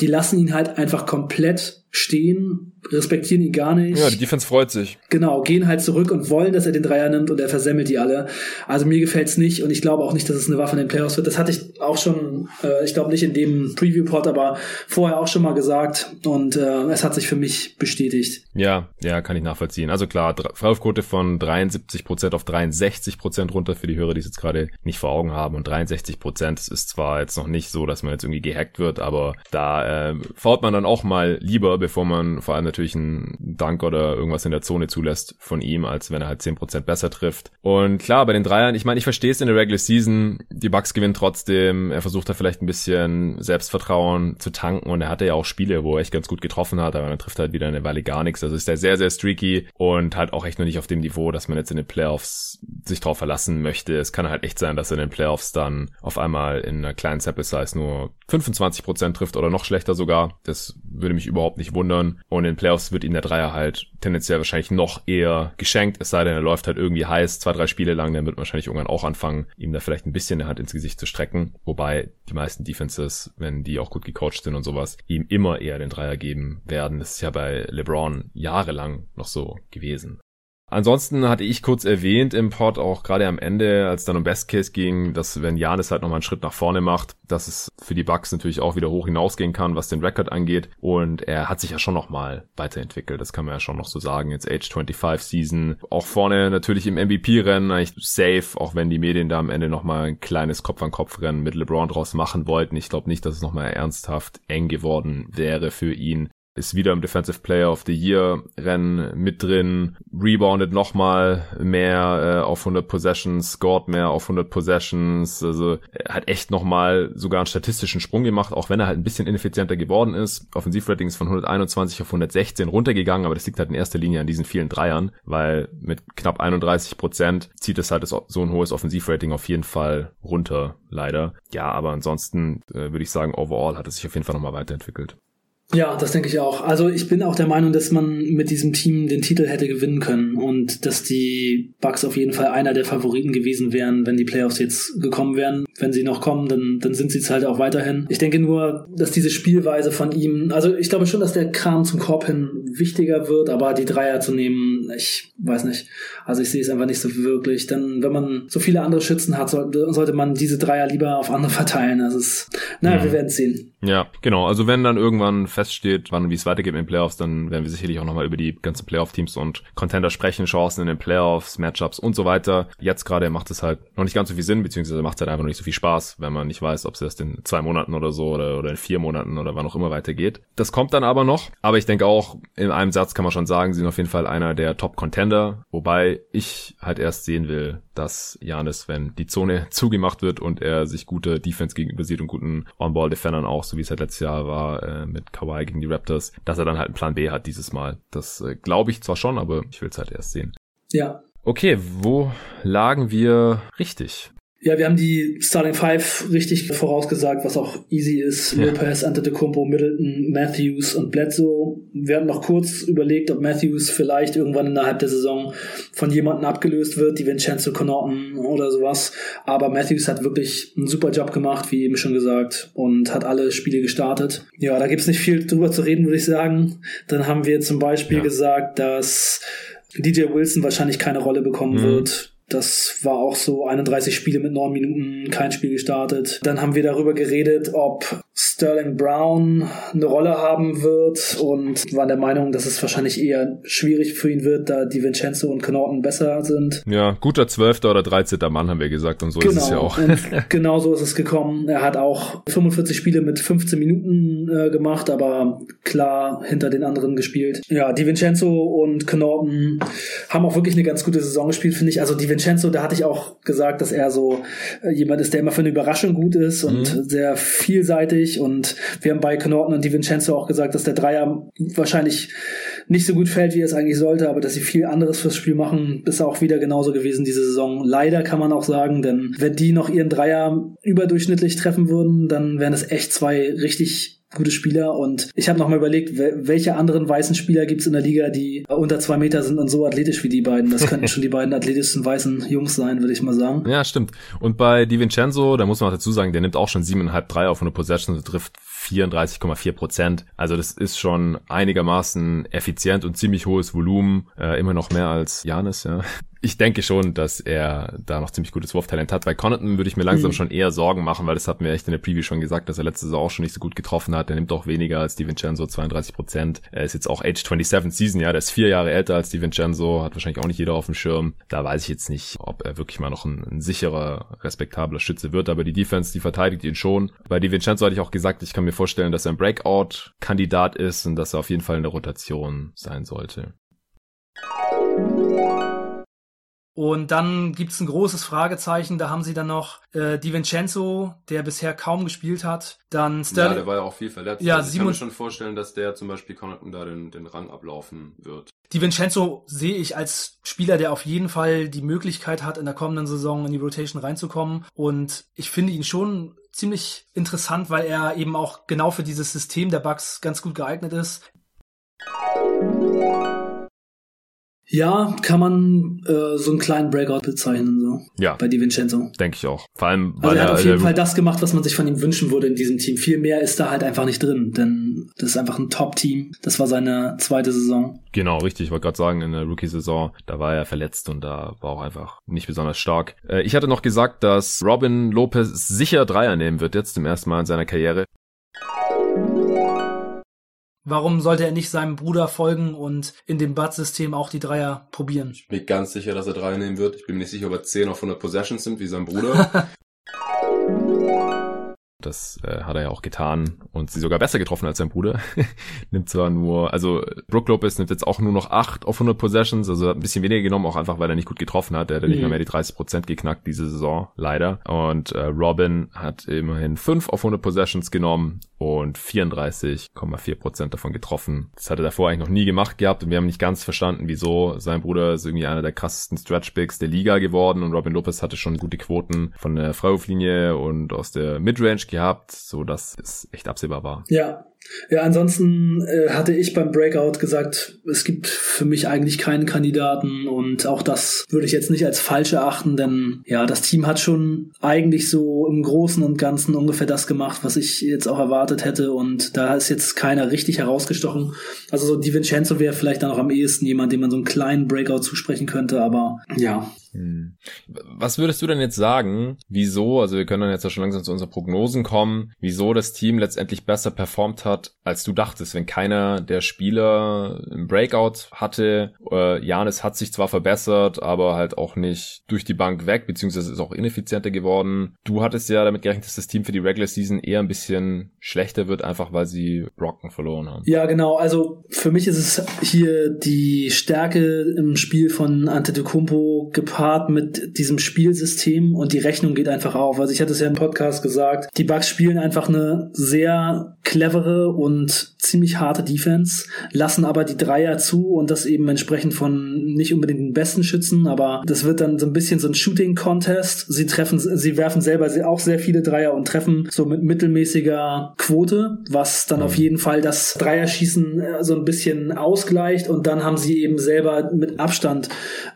die lassen ihn halt einfach komplett stehen, respektieren ihn gar nicht. Ja, die Defense freut sich. Genau, gehen halt zurück und wollen, dass er den Dreier nimmt und er versemmelt die alle. Also mir gefällt's nicht und ich glaube auch nicht, dass es eine Waffe in den Playoffs wird. Das hatte ich auch schon, äh, ich glaube nicht in dem Preview-Pod, aber vorher auch schon mal gesagt und äh, es hat sich für mich bestätigt. Ja, ja, kann ich nachvollziehen. Also klar, Freiwurfquote von 73% auf 63% runter für die Hörer, die es jetzt gerade nicht vor Augen haben und 63% ist zwar jetzt noch nicht so, dass man jetzt irgendwie gehackt wird, aber da äh, fault man dann auch mal lieber, bevor man vor allem natürlich einen Dank oder irgendwas in der Zone zulässt von ihm, als wenn er halt 10% besser trifft. Und klar, bei den Dreiern, ich meine, ich verstehe es in der Regular Season, die Bucks gewinnen trotzdem, er versucht da vielleicht ein bisschen Selbstvertrauen zu tanken und er hatte ja auch Spiele, wo er echt ganz gut getroffen hat, aber dann trifft er halt wieder eine Weile gar nichts. Also ist er sehr, sehr streaky und halt auch echt noch nicht auf dem Niveau, dass man jetzt in den Playoffs sich drauf verlassen möchte. Es kann halt echt sein, dass er in den Playoffs dann auf einmal in einer kleinen Sample Size nur 25% trifft oder noch schlechter sogar. Das würde mich überhaupt nicht wundern. Und in Playoffs wird ihm der Dreier halt tendenziell wahrscheinlich noch eher geschenkt, es sei denn, er läuft halt irgendwie heiß, zwei, drei Spiele lang, dann wird wahrscheinlich irgendwann auch anfangen, ihm da vielleicht ein bisschen der Hand ins Gesicht zu strecken. Wobei die meisten Defenses, wenn die auch gut gecoacht sind und sowas, ihm immer eher den Dreier geben werden. Das ist ja bei LeBron jahrelang noch so gewesen. Ansonsten hatte ich kurz erwähnt im Pod auch gerade am Ende, als dann um Best Case ging, dass wenn Janis halt nochmal einen Schritt nach vorne macht, dass es für die Bucks natürlich auch wieder hoch hinausgehen kann, was den Rekord angeht. Und er hat sich ja schon nochmal weiterentwickelt. Das kann man ja schon noch so sagen. Jetzt Age 25 Season. Auch vorne natürlich im MVP-Rennen eigentlich safe, auch wenn die Medien da am Ende nochmal ein kleines Kopf-an-Kopf-Rennen mit LeBron draus machen wollten. Ich glaube nicht, dass es nochmal ernsthaft eng geworden wäre für ihn ist wieder im Defensive Player of the Year Rennen mit drin, reboundet nochmal mehr äh, auf 100 Possessions, scored mehr auf 100 Possessions, also er hat echt nochmal sogar einen statistischen Sprung gemacht, auch wenn er halt ein bisschen ineffizienter geworden ist. Offensivrating ist von 121 auf 116 runtergegangen, aber das liegt halt in erster Linie an diesen vielen Dreiern, weil mit knapp 31 Prozent zieht es halt so ein hohes Offensivrating auf jeden Fall runter, leider. Ja, aber ansonsten äh, würde ich sagen, overall hat es sich auf jeden Fall nochmal weiterentwickelt. Ja, das denke ich auch. Also ich bin auch der Meinung, dass man mit diesem Team den Titel hätte gewinnen können und dass die Bucks auf jeden Fall einer der Favoriten gewesen wären, wenn die Playoffs jetzt gekommen wären. Wenn sie noch kommen, dann, dann sind sie es halt auch weiterhin. Ich denke nur, dass diese Spielweise von ihm, also ich glaube schon, dass der Kram zum Korb hin wichtiger wird, aber die Dreier zu nehmen, ich weiß nicht. Also ich sehe es einfach nicht so wirklich. Denn wenn man so viele andere Schützen hat, sollte, sollte man diese Dreier lieber auf andere verteilen. Also es, naja, mhm. wir werden sehen. Ja, genau. Also wenn dann irgendwann feststeht, wann wie es weitergeht in den Playoffs, dann werden wir sicherlich auch nochmal über die ganzen Playoff-Teams und Contender sprechen, Chancen in den Playoffs, Matchups und so weiter. Jetzt gerade macht es halt noch nicht ganz so viel Sinn, beziehungsweise macht es halt einfach noch nicht so viel Spaß, wenn man nicht weiß, ob es erst in zwei Monaten oder so oder, oder in vier Monaten oder wann auch immer weitergeht. Das kommt dann aber noch. Aber ich denke auch, in einem Satz kann man schon sagen, sie sind auf jeden Fall einer der Top-Contender, wobei ich halt erst sehen will, dass Janis, wenn die Zone zugemacht wird und er sich gute Defense gegenüber sieht und guten On-Ball-Defendern auch, so wie es halt letztes Jahr war äh, mit Kawhi gegen die Raptors, dass er dann halt einen Plan B hat dieses Mal. Das äh, glaube ich zwar schon, aber ich will es halt erst sehen. Ja. Okay, wo lagen wir richtig? Ja, wir haben die Starting Five richtig vorausgesagt, was auch easy ist. Ja. Lopez, Antetokounmpo, Middleton, Matthews und Bledsoe. Wir hatten noch kurz überlegt, ob Matthews vielleicht irgendwann innerhalb der Saison von jemandem abgelöst wird, die Vincenzo Connaughton oder sowas. Aber Matthews hat wirklich einen super Job gemacht, wie eben schon gesagt, und hat alle Spiele gestartet. Ja, da gibt's nicht viel drüber zu reden, würde ich sagen. Dann haben wir zum Beispiel ja. gesagt, dass DJ Wilson wahrscheinlich keine Rolle bekommen mhm. wird das war auch so 31 Spiele mit neun Minuten, kein Spiel gestartet. Dann haben wir darüber geredet, ob Sterling Brown eine Rolle haben wird und waren der Meinung, dass es wahrscheinlich eher schwierig für ihn wird, da die Vincenzo und Connaughton besser sind. Ja, guter Zwölfter oder Dreizehnter Mann haben wir gesagt und so genau, ist es ja auch. genau so ist es gekommen. Er hat auch 45 Spiele mit 15 Minuten äh, gemacht, aber klar hinter den anderen gespielt. Ja, die Vincenzo und Connaughton haben auch wirklich eine ganz gute Saison gespielt, finde ich. Also die Vincenzo, da hatte ich auch gesagt, dass er so äh, jemand ist, der immer für eine Überraschung gut ist und mhm. sehr vielseitig. Und wir haben bei Knorten und Di Vincenzo auch gesagt, dass der Dreier wahrscheinlich nicht so gut fällt, wie es eigentlich sollte, aber dass sie viel anderes fürs Spiel machen, ist auch wieder genauso gewesen diese Saison. Leider kann man auch sagen, denn wenn die noch ihren Dreier überdurchschnittlich treffen würden, dann wären es echt zwei richtig gute Spieler und ich habe noch mal überlegt, welche anderen weißen Spieler gibt's in der Liga, die unter zwei Meter sind und so athletisch wie die beiden. Das könnten schon die beiden athletischsten weißen Jungs sein, würde ich mal sagen. Ja, stimmt. Und bei DiVincenzo, da muss man auch dazu sagen, der nimmt auch schon siebeneinhalb drei auf eine Possession und trifft 34,4 Prozent. Also das ist schon einigermaßen effizient und ziemlich hohes Volumen. Äh, immer noch mehr als Janis, ja ich denke schon, dass er da noch ziemlich gutes Wurftalent hat. Bei Connaughton würde ich mir langsam mhm. schon eher Sorgen machen, weil das hat mir echt in der Preview schon gesagt, dass er letzte Saison auch schon nicht so gut getroffen hat. Er nimmt auch weniger als DiVincenzo, 32 Prozent. Er ist jetzt auch Age 27 Season, ja, der ist vier Jahre älter als DiVincenzo, hat wahrscheinlich auch nicht jeder auf dem Schirm. Da weiß ich jetzt nicht, ob er wirklich mal noch ein, ein sicherer, respektabler Schütze wird, aber die Defense, die verteidigt ihn schon. Bei DiVincenzo hatte ich auch gesagt, ich kann mir vorstellen, dass er ein Breakout-Kandidat ist und dass er auf jeden Fall in der Rotation sein sollte. Und dann gibt's ein großes Fragezeichen, da haben sie dann noch äh, Di Vincenzo, der bisher kaum gespielt hat. Dann Sterling. Ja, der war ja auch viel verletzt. Ja, also ich kann mir schon vorstellen, dass der zum Beispiel Connaughton da den, den Rang ablaufen wird. Di Vincenzo sehe ich als Spieler, der auf jeden Fall die Möglichkeit hat, in der kommenden Saison in die Rotation reinzukommen. Und ich finde ihn schon ziemlich interessant, weil er eben auch genau für dieses System der Bugs ganz gut geeignet ist. Ja, kann man äh, so einen kleinen Breakout bezeichnen, so. Ja. Bei Di Vincenzo. Denke ich auch. Vor allem, weil also er hat auf jeden Fall das gemacht, was man sich von ihm wünschen würde in diesem Team. Viel mehr ist da halt einfach nicht drin, denn das ist einfach ein Top-Team. Das war seine zweite Saison. Genau, richtig. Ich wollte gerade sagen, in der Rookie-Saison, da war er verletzt und da war auch einfach nicht besonders stark. Äh, ich hatte noch gesagt, dass Robin Lopez sicher Dreier nehmen wird jetzt zum ersten Mal in seiner Karriere. Warum sollte er nicht seinem Bruder folgen und in dem Bud-System auch die Dreier probieren? Ich bin ganz sicher, dass er Dreier nehmen wird. Ich bin mir nicht sicher, ob er 10 auf 100 Possessions sind, wie sein Bruder. Das äh, hat er ja auch getan und sie sogar besser getroffen als sein Bruder. nimmt zwar nur, also Brook Lopez nimmt jetzt auch nur noch 8 auf 100 Possessions, also ein bisschen weniger genommen, auch einfach, weil er nicht gut getroffen hat. Er hat mhm. nicht mehr, mehr die 30% geknackt diese Saison, leider. Und äh, Robin hat immerhin 5 auf 100 Possessions genommen und 34,4% davon getroffen. Das hat er davor eigentlich noch nie gemacht gehabt und wir haben nicht ganz verstanden, wieso. Sein Bruder ist irgendwie einer der krassesten Stretch-Bigs der Liga geworden und Robin Lopez hatte schon gute Quoten von der Freiwurflinie und aus der Midrange gehabt, so dass es echt absehbar war. Ja, ja, ansonsten äh, hatte ich beim Breakout gesagt, es gibt für mich eigentlich keinen Kandidaten und auch das würde ich jetzt nicht als falsch erachten, denn ja, das Team hat schon eigentlich so im Großen und Ganzen ungefähr das gemacht, was ich jetzt auch erwartet hätte und da ist jetzt keiner richtig herausgestochen. Also so Di Vincenzo wäre vielleicht dann auch am ehesten jemand, dem man so einen kleinen Breakout zusprechen könnte, aber ja, hm. Was würdest du denn jetzt sagen, wieso, also wir können dann jetzt ja schon langsam zu unseren Prognosen kommen, wieso das Team letztendlich besser performt hat, als du dachtest, wenn keiner der Spieler im Breakout hatte, äh, Janis hat sich zwar verbessert, aber halt auch nicht durch die Bank weg, beziehungsweise ist auch ineffizienter geworden. Du hattest ja damit gerechnet, dass das Team für die Regular Season eher ein bisschen schlechter wird, einfach weil sie Brocken verloren haben. Ja, genau, also für mich ist es hier die Stärke im Spiel von Antetokounmpo gepaart gepaart mit diesem Spielsystem und die Rechnung geht einfach auf. Also ich hatte es ja im Podcast gesagt, die Bucks spielen einfach eine sehr clevere und ziemlich harte Defense, lassen aber die Dreier zu und das eben entsprechend von nicht unbedingt den besten Schützen, aber das wird dann so ein bisschen so ein Shooting Contest. Sie treffen, sie werfen selber auch sehr viele Dreier und treffen so mit mittelmäßiger Quote, was dann auf mhm. jeden Fall das Dreierschießen äh, so ein bisschen ausgleicht und dann haben sie eben selber mit Abstand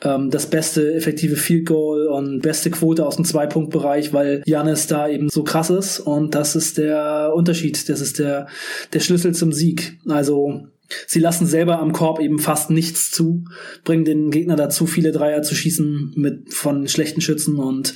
ähm, das beste effektive effektive Field Goal und beste Quote aus dem Zwei-Punkt-Bereich, weil Janis da eben so krass ist und das ist der Unterschied, das ist der, der Schlüssel zum Sieg. Also Sie lassen selber am Korb eben fast nichts zu, bringen den Gegner dazu, viele Dreier zu schießen mit von schlechten Schützen und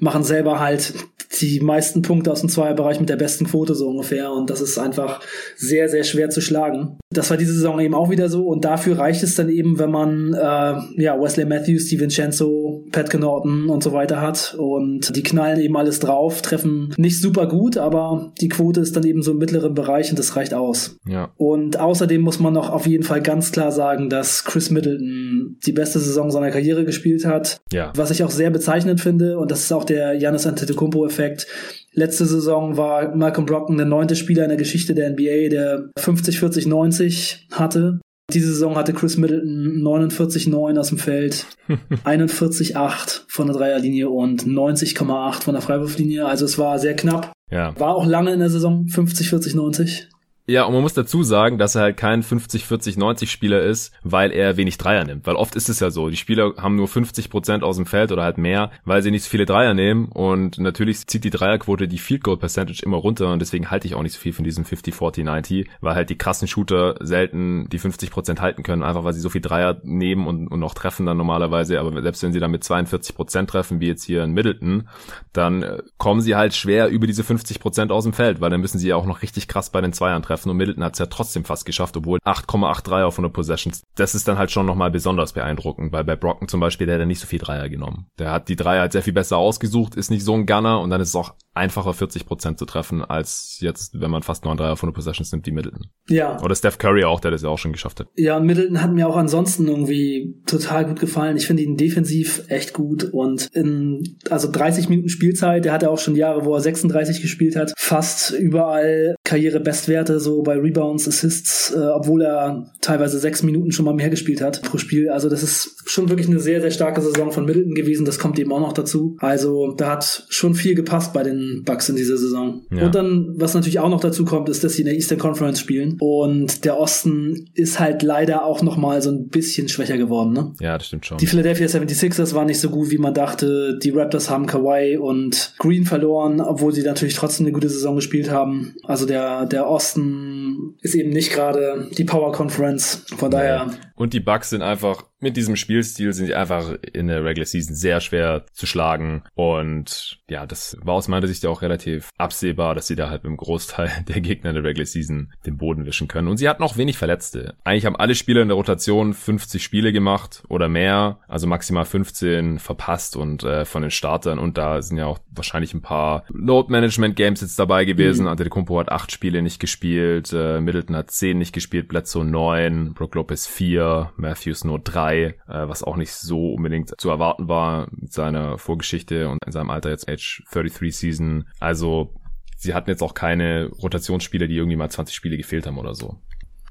machen selber halt die meisten Punkte aus dem Zweierbereich mit der besten Quote so ungefähr. Und das ist einfach sehr, sehr schwer zu schlagen. Das war diese Saison eben auch wieder so. Und dafür reicht es dann eben, wenn man äh, ja Wesley Matthews, Steve Vincenzo, Pat Connaughton und so weiter hat. Und die knallen eben alles drauf, treffen nicht super gut, aber die Quote ist dann eben so im mittleren Bereich und das reicht aus. Ja. Und außerdem muss man noch auf jeden Fall ganz klar sagen, dass Chris Middleton die beste Saison seiner Karriere gespielt hat. Ja. Was ich auch sehr bezeichnend finde. Und das ist auch der Janis Antetokounmpo-Effekt. Letzte Saison war Malcolm Brocken der neunte Spieler in der Geschichte der NBA, der 50, 40, 90 hatte. Diese Saison hatte Chris Middleton 49,9 aus dem Feld, 41,8 von der Dreierlinie und 90,8 von der Freiwurflinie. Also es war sehr knapp. Ja. War auch lange in der Saison, 50, 40, 90. Ja, und man muss dazu sagen, dass er halt kein 50, 40, 90 Spieler ist, weil er wenig Dreier nimmt. Weil oft ist es ja so, die Spieler haben nur 50 Prozent aus dem Feld oder halt mehr, weil sie nicht so viele Dreier nehmen. Und natürlich zieht die Dreierquote die Field Goal Percentage immer runter und deswegen halte ich auch nicht so viel von diesem 50, 40, 90, weil halt die krassen Shooter selten die 50 Prozent halten können, einfach weil sie so viel Dreier nehmen und, und auch treffen dann normalerweise. Aber selbst wenn sie dann mit 42 Prozent treffen, wie jetzt hier in Middleton, dann äh, kommen sie halt schwer über diese 50 Prozent aus dem Feld, weil dann müssen sie ja auch noch richtig krass bei den Zweiern treffen treffen und Middleton hat es ja trotzdem fast geschafft, obwohl 8,83 auf 100 Possessions. Das ist dann halt schon nochmal besonders beeindruckend, weil bei Brocken zum Beispiel, der hat ja nicht so viel Dreier genommen. Der hat die Dreier halt sehr viel besser ausgesucht, ist nicht so ein Gunner und dann ist es auch einfacher 40 Prozent zu treffen, als jetzt, wenn man fast nur ein Dreier auf 100 Possessions nimmt, wie Middleton. Ja. Oder Steph Curry auch, der das ja auch schon geschafft hat. Ja, und Middleton hat mir auch ansonsten irgendwie total gut gefallen. Ich finde ihn defensiv echt gut und in, also 30 Minuten Spielzeit, der hatte auch schon Jahre, wo er 36 gespielt hat, fast überall Karrierebestwerte, so bei Rebounds, Assists, äh, obwohl er teilweise sechs Minuten schon mal mehr gespielt hat pro Spiel. Also das ist schon wirklich eine sehr, sehr starke Saison von Middleton gewesen. Das kommt eben auch noch dazu. Also da hat schon viel gepasst bei den Bucks in dieser Saison. Ja. Und dann, was natürlich auch noch dazu kommt, ist, dass sie in der Eastern Conference spielen. Und der Osten ist halt leider auch noch mal so ein bisschen schwächer geworden. Ne? Ja, das stimmt schon. Die Philadelphia 76ers waren nicht so gut, wie man dachte. Die Raptors haben Kawhi und Green verloren, obwohl sie natürlich trotzdem eine gute Saison gespielt haben. Also der, der Osten ist eben nicht gerade die Power Conference. Von daher. Und die Bucks sind einfach mit diesem Spielstil sind sie einfach in der Regular Season sehr schwer zu schlagen. Und ja, das war aus meiner Sicht ja auch relativ absehbar, dass sie da halt im Großteil der Gegner in der Regular Season den Boden wischen können. Und sie hatten auch wenig Verletzte. Eigentlich haben alle Spieler in der Rotation 50 Spiele gemacht oder mehr, also maximal 15 verpasst und äh, von den Startern. Und da sind ja auch wahrscheinlich ein paar Load Management Games jetzt dabei gewesen. Mhm. Antetokounmpo hat acht Spiele nicht gespielt, äh, Middleton hat zehn nicht gespielt, Bledsoe neun, Brook Lopez vier, Matthews nur drei 3, äh, was auch nicht so unbedingt zu erwarten war mit seiner Vorgeschichte und in seinem Alter jetzt Age 33 Season. Also sie hatten jetzt auch keine Rotationsspieler, die irgendwie mal 20 Spiele gefehlt haben oder so.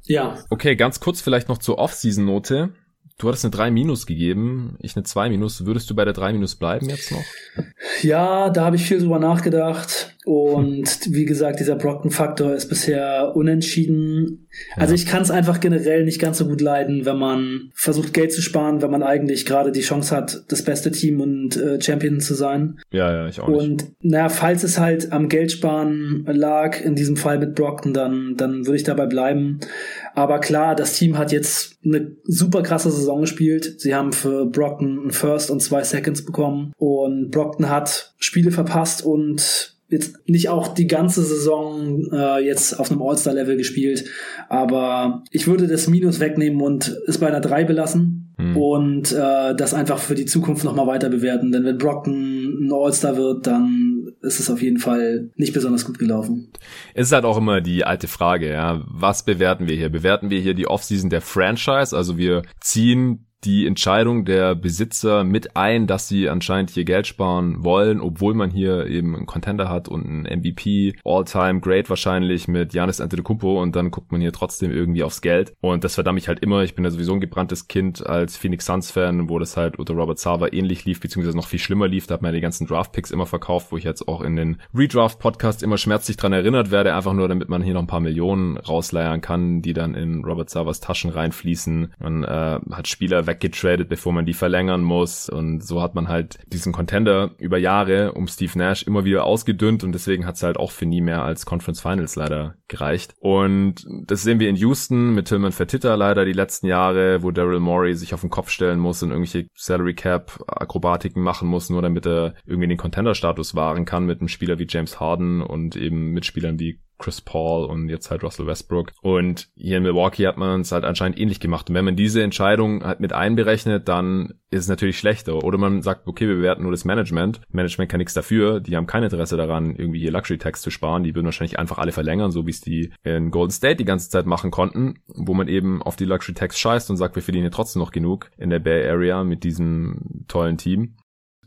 Ja. Okay, ganz kurz vielleicht noch zur Off-Season-Note. Du hattest eine 3 minus gegeben, ich eine 2 minus. Würdest du bei der 3 minus bleiben jetzt noch? Ja, da habe ich viel drüber nachgedacht. Und wie gesagt, dieser Brocken-Faktor ist bisher unentschieden. Ja. Also ich kann es einfach generell nicht ganz so gut leiden, wenn man versucht, Geld zu sparen, wenn man eigentlich gerade die Chance hat, das beste Team und äh, Champion zu sein. Ja, ja, ich auch nicht. Und naja, falls es halt am Geldsparen lag, in diesem Fall mit Brockton, dann, dann würde ich dabei bleiben. Aber klar, das Team hat jetzt eine super krasse Saison gespielt. Sie haben für Brockton einen First und zwei Seconds bekommen. Und Brockton hat Spiele verpasst und jetzt nicht auch die ganze Saison äh, jetzt auf einem All-Star-Level gespielt, aber ich würde das Minus wegnehmen und es bei einer 3 belassen hm. und äh, das einfach für die Zukunft nochmal weiter bewerten. Denn wenn Brockton ein All-Star wird, dann ist es auf jeden Fall nicht besonders gut gelaufen. Es ist halt auch immer die alte Frage, ja. Was bewerten wir hier? Bewerten wir hier die Offseason der Franchise? Also wir ziehen die Entscheidung der Besitzer mit ein, dass sie anscheinend hier Geld sparen wollen, obwohl man hier eben einen Contender hat und einen MVP, All-Time Great wahrscheinlich mit Janis Antetokounmpo und dann guckt man hier trotzdem irgendwie aufs Geld und das verdammt mich halt immer. Ich bin ja sowieso ein gebranntes Kind als Phoenix Suns Fan, wo das halt unter Robert Sava ähnlich lief, beziehungsweise noch viel schlimmer lief. Da hat man ja die ganzen Draft Picks immer verkauft, wo ich jetzt auch in den Redraft Podcast immer schmerzlich dran erinnert werde, einfach nur damit man hier noch ein paar Millionen rausleiern kann, die dann in Robert Savas Taschen reinfließen. Man äh, hat Spieler weg weggetradet, bevor man die verlängern muss. Und so hat man halt diesen Contender über Jahre um Steve Nash immer wieder ausgedünnt und deswegen hat es halt auch für nie mehr als Conference Finals leider gereicht. Und das sehen wir in Houston mit Tillman Fertitta leider die letzten Jahre, wo Daryl Morey sich auf den Kopf stellen muss und irgendwelche Salary Cap Akrobatiken machen muss, nur damit er irgendwie den Contender-Status wahren kann mit einem Spieler wie James Harden und eben Mitspielern wie Chris Paul und jetzt halt Russell Westbrook. Und hier in Milwaukee hat man es halt anscheinend ähnlich gemacht. Und wenn man diese Entscheidung halt mit einberechnet, dann ist es natürlich schlechter. Oder man sagt, okay, wir bewerten nur das Management. Management kann nichts dafür. Die haben kein Interesse daran, irgendwie hier Luxury Tax zu sparen. Die würden wahrscheinlich einfach alle verlängern, so wie es die in Golden State die ganze Zeit machen konnten, wo man eben auf die Luxury Tax scheißt und sagt, wir verdienen hier trotzdem noch genug in der Bay Area mit diesem tollen Team.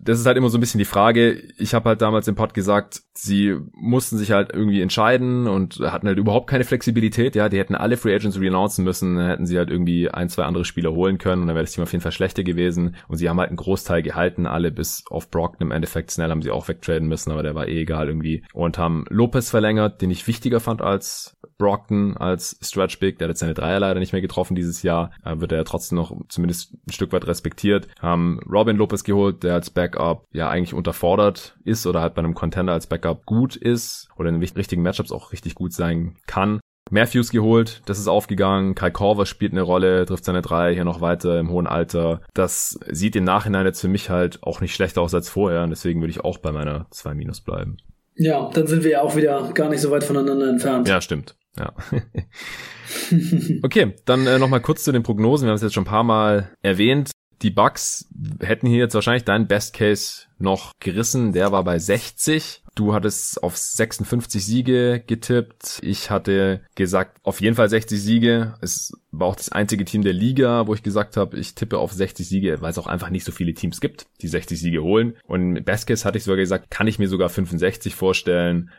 Das ist halt immer so ein bisschen die Frage. Ich habe halt damals im Pod gesagt, sie mussten sich halt irgendwie entscheiden und hatten halt überhaupt keine Flexibilität. Ja, die hätten alle Free Agents renouncen müssen, dann hätten sie halt irgendwie ein, zwei andere Spieler holen können und dann wäre das Team auf jeden Fall schlechter gewesen. Und sie haben halt einen Großteil gehalten, alle bis auf Brockton im Endeffekt. Snell haben sie auch wegtraden müssen, aber der war eh egal irgendwie. Und haben Lopez verlängert, den ich wichtiger fand als Brockton als Stretch Big, der hat jetzt seine Dreier leider nicht mehr getroffen dieses Jahr, äh, wird er ja trotzdem noch zumindest ein Stück weit respektiert. Haben Robin Lopez geholt, der als Backup ja eigentlich unterfordert ist oder halt bei einem Contender als Backup gut ist oder in richtigen Matchups auch richtig gut sein kann. Matthews geholt, das ist aufgegangen. Kai Korver spielt eine Rolle, trifft seine drei hier noch weiter im hohen Alter. Das sieht im Nachhinein jetzt für mich halt auch nicht schlechter aus als vorher und deswegen würde ich auch bei meiner 2 Minus bleiben. Ja, dann sind wir ja auch wieder gar nicht so weit voneinander entfernt. Ja, stimmt. Ja. okay, dann äh, nochmal kurz zu den Prognosen. Wir haben es jetzt schon ein paar Mal erwähnt. Die Bucks hätten hier jetzt wahrscheinlich deinen Best Case noch gerissen. Der war bei 60. Du hattest auf 56 Siege getippt. Ich hatte gesagt, auf jeden Fall 60 Siege. Es war auch das einzige Team der Liga, wo ich gesagt habe, ich tippe auf 60 Siege, weil es auch einfach nicht so viele Teams gibt, die 60 Siege holen. Und Best Case hatte ich sogar gesagt, kann ich mir sogar 65 vorstellen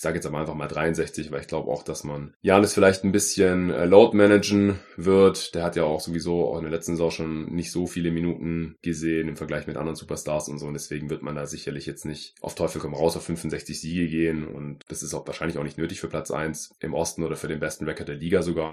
ich sage jetzt aber einfach mal 63, weil ich glaube auch, dass man Janis vielleicht ein bisschen äh, Load managen wird. Der hat ja auch sowieso auch in der letzten Saison schon nicht so viele Minuten gesehen im Vergleich mit anderen Superstars und so. Und deswegen wird man da sicherlich jetzt nicht auf Teufel komm raus auf 65 Siege gehen. Und das ist auch wahrscheinlich auch nicht nötig für Platz 1 im Osten oder für den besten Record der Liga sogar.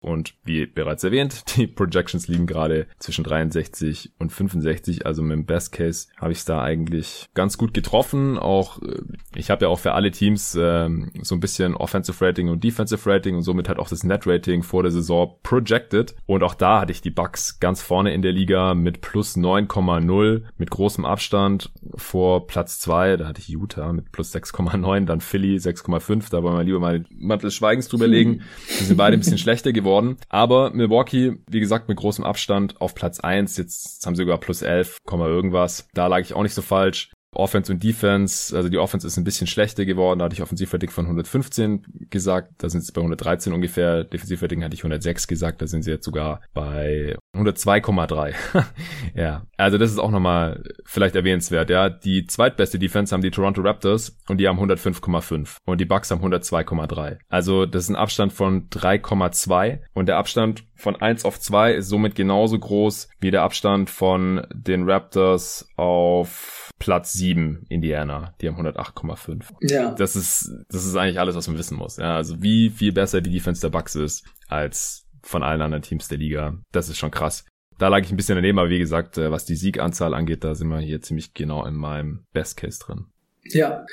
Und wie bereits erwähnt, die Projections liegen gerade zwischen 63 und 65. Also mit dem Best Case habe ich es da eigentlich ganz gut getroffen. Auch äh, ich habe ja auch für alle Teams ähm, so ein bisschen Offensive Rating und Defensive Rating und somit halt auch das Net Rating vor der Saison projected. Und auch da hatte ich die Bucks ganz vorne in der Liga mit plus 9,0 mit großem Abstand vor Platz 2. Da hatte ich Utah mit plus 6,9, dann Philly 6,5. Da wollen wir lieber mal Mantel des Schweigens drüber legen. Die sind beide ein bisschen schlechter geworden geworden. Aber Milwaukee, wie gesagt, mit großem Abstand auf Platz 1. Jetzt haben sie sogar plus 11, irgendwas. Da lag ich auch nicht so falsch. Offense und Defense, also die Offense ist ein bisschen schlechter geworden, da hatte ich Offensivrating von 115 gesagt, da sind sie bei 113 ungefähr, Defensivrating hatte ich 106 gesagt, da sind sie jetzt sogar bei 102,3. ja, also das ist auch nochmal vielleicht erwähnenswert, ja, die zweitbeste Defense haben die Toronto Raptors und die haben 105,5 und die Bucks haben 102,3. Also das ist ein Abstand von 3,2 und der Abstand von 1 auf 2 ist somit genauso groß wie der Abstand von den Raptors auf Platz 7 Indiana. Die haben 108,5. Ja. Das ist, das ist eigentlich alles, was man wissen muss. Ja, also wie viel besser die Defense der Bucks ist als von allen anderen Teams der Liga. Das ist schon krass. Da lag ich ein bisschen daneben, aber wie gesagt, äh, was die Sieganzahl angeht, da sind wir hier ziemlich genau in meinem Best Case drin. Ja.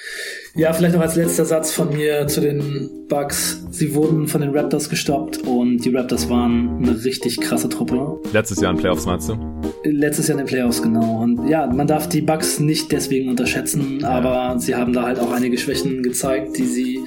Ja, vielleicht noch als letzter Satz von mir zu den Bucks. Sie wurden von den Raptors gestoppt und die Raptors waren eine richtig krasse Truppe. Letztes Jahr in Playoffs meinst du? Letztes Jahr in den Playoffs, genau. Und ja, man darf die Bucks nicht deswegen unterschätzen, ja. aber sie haben da halt auch einige Schwächen gezeigt, die sie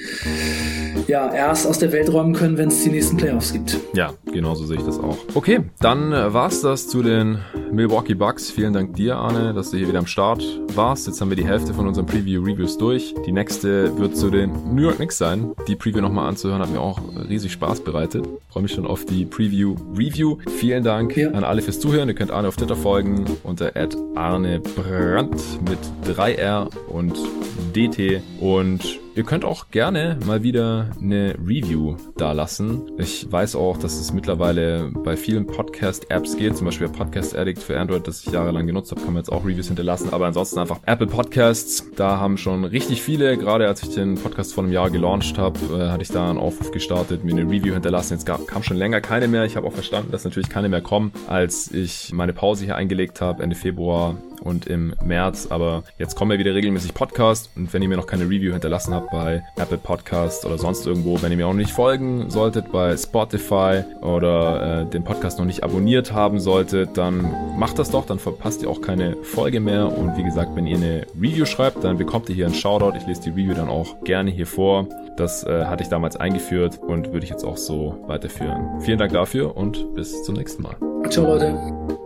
ja erst aus der Welt räumen können, wenn es die nächsten Playoffs gibt. Ja, genauso sehe ich das auch. Okay, dann äh, war's das zu den Milwaukee Bucks. Vielen Dank dir, Arne, dass du hier wieder am Start warst. Jetzt haben wir die Hälfte von unseren Preview-Reviews durch. Die nächste wird zu den New York Knicks sein. Die Preview nochmal anzuhören hat mir auch riesig Spaß bereitet. Freue mich schon auf die Preview-Review. Vielen Dank ja. an alle fürs Zuhören. Ihr könnt Arne auf Twitter folgen unter Arne Brandt mit 3R und DT und Ihr könnt auch gerne mal wieder eine Review da lassen. Ich weiß auch, dass es mittlerweile bei vielen Podcast-Apps geht, zum Beispiel Podcast Addict für Android, das ich jahrelang genutzt habe, kann man jetzt auch Reviews hinterlassen. Aber ansonsten einfach Apple Podcasts. Da haben schon richtig viele, gerade als ich den Podcast vor einem Jahr gelauncht habe, äh, hatte ich da einen Aufruf gestartet, mir eine Review hinterlassen. Jetzt gab, kam schon länger keine mehr. Ich habe auch verstanden, dass natürlich keine mehr kommen, als ich meine Pause hier eingelegt habe, Ende Februar und im März. Aber jetzt kommen wir wieder regelmäßig Podcast und wenn ihr mir noch keine Review hinterlassen habt bei Apple Podcast oder sonst irgendwo, wenn ihr mir auch nicht folgen solltet bei Spotify oder äh, den Podcast noch nicht abonniert haben solltet, dann macht das doch, dann verpasst ihr auch keine Folge mehr. Und wie gesagt, wenn ihr eine Review schreibt, dann bekommt ihr hier einen Shoutout. Ich lese die Review dann auch gerne hier vor. Das äh, hatte ich damals eingeführt und würde ich jetzt auch so weiterführen. Vielen Dank dafür und bis zum nächsten Mal. Ciao Leute.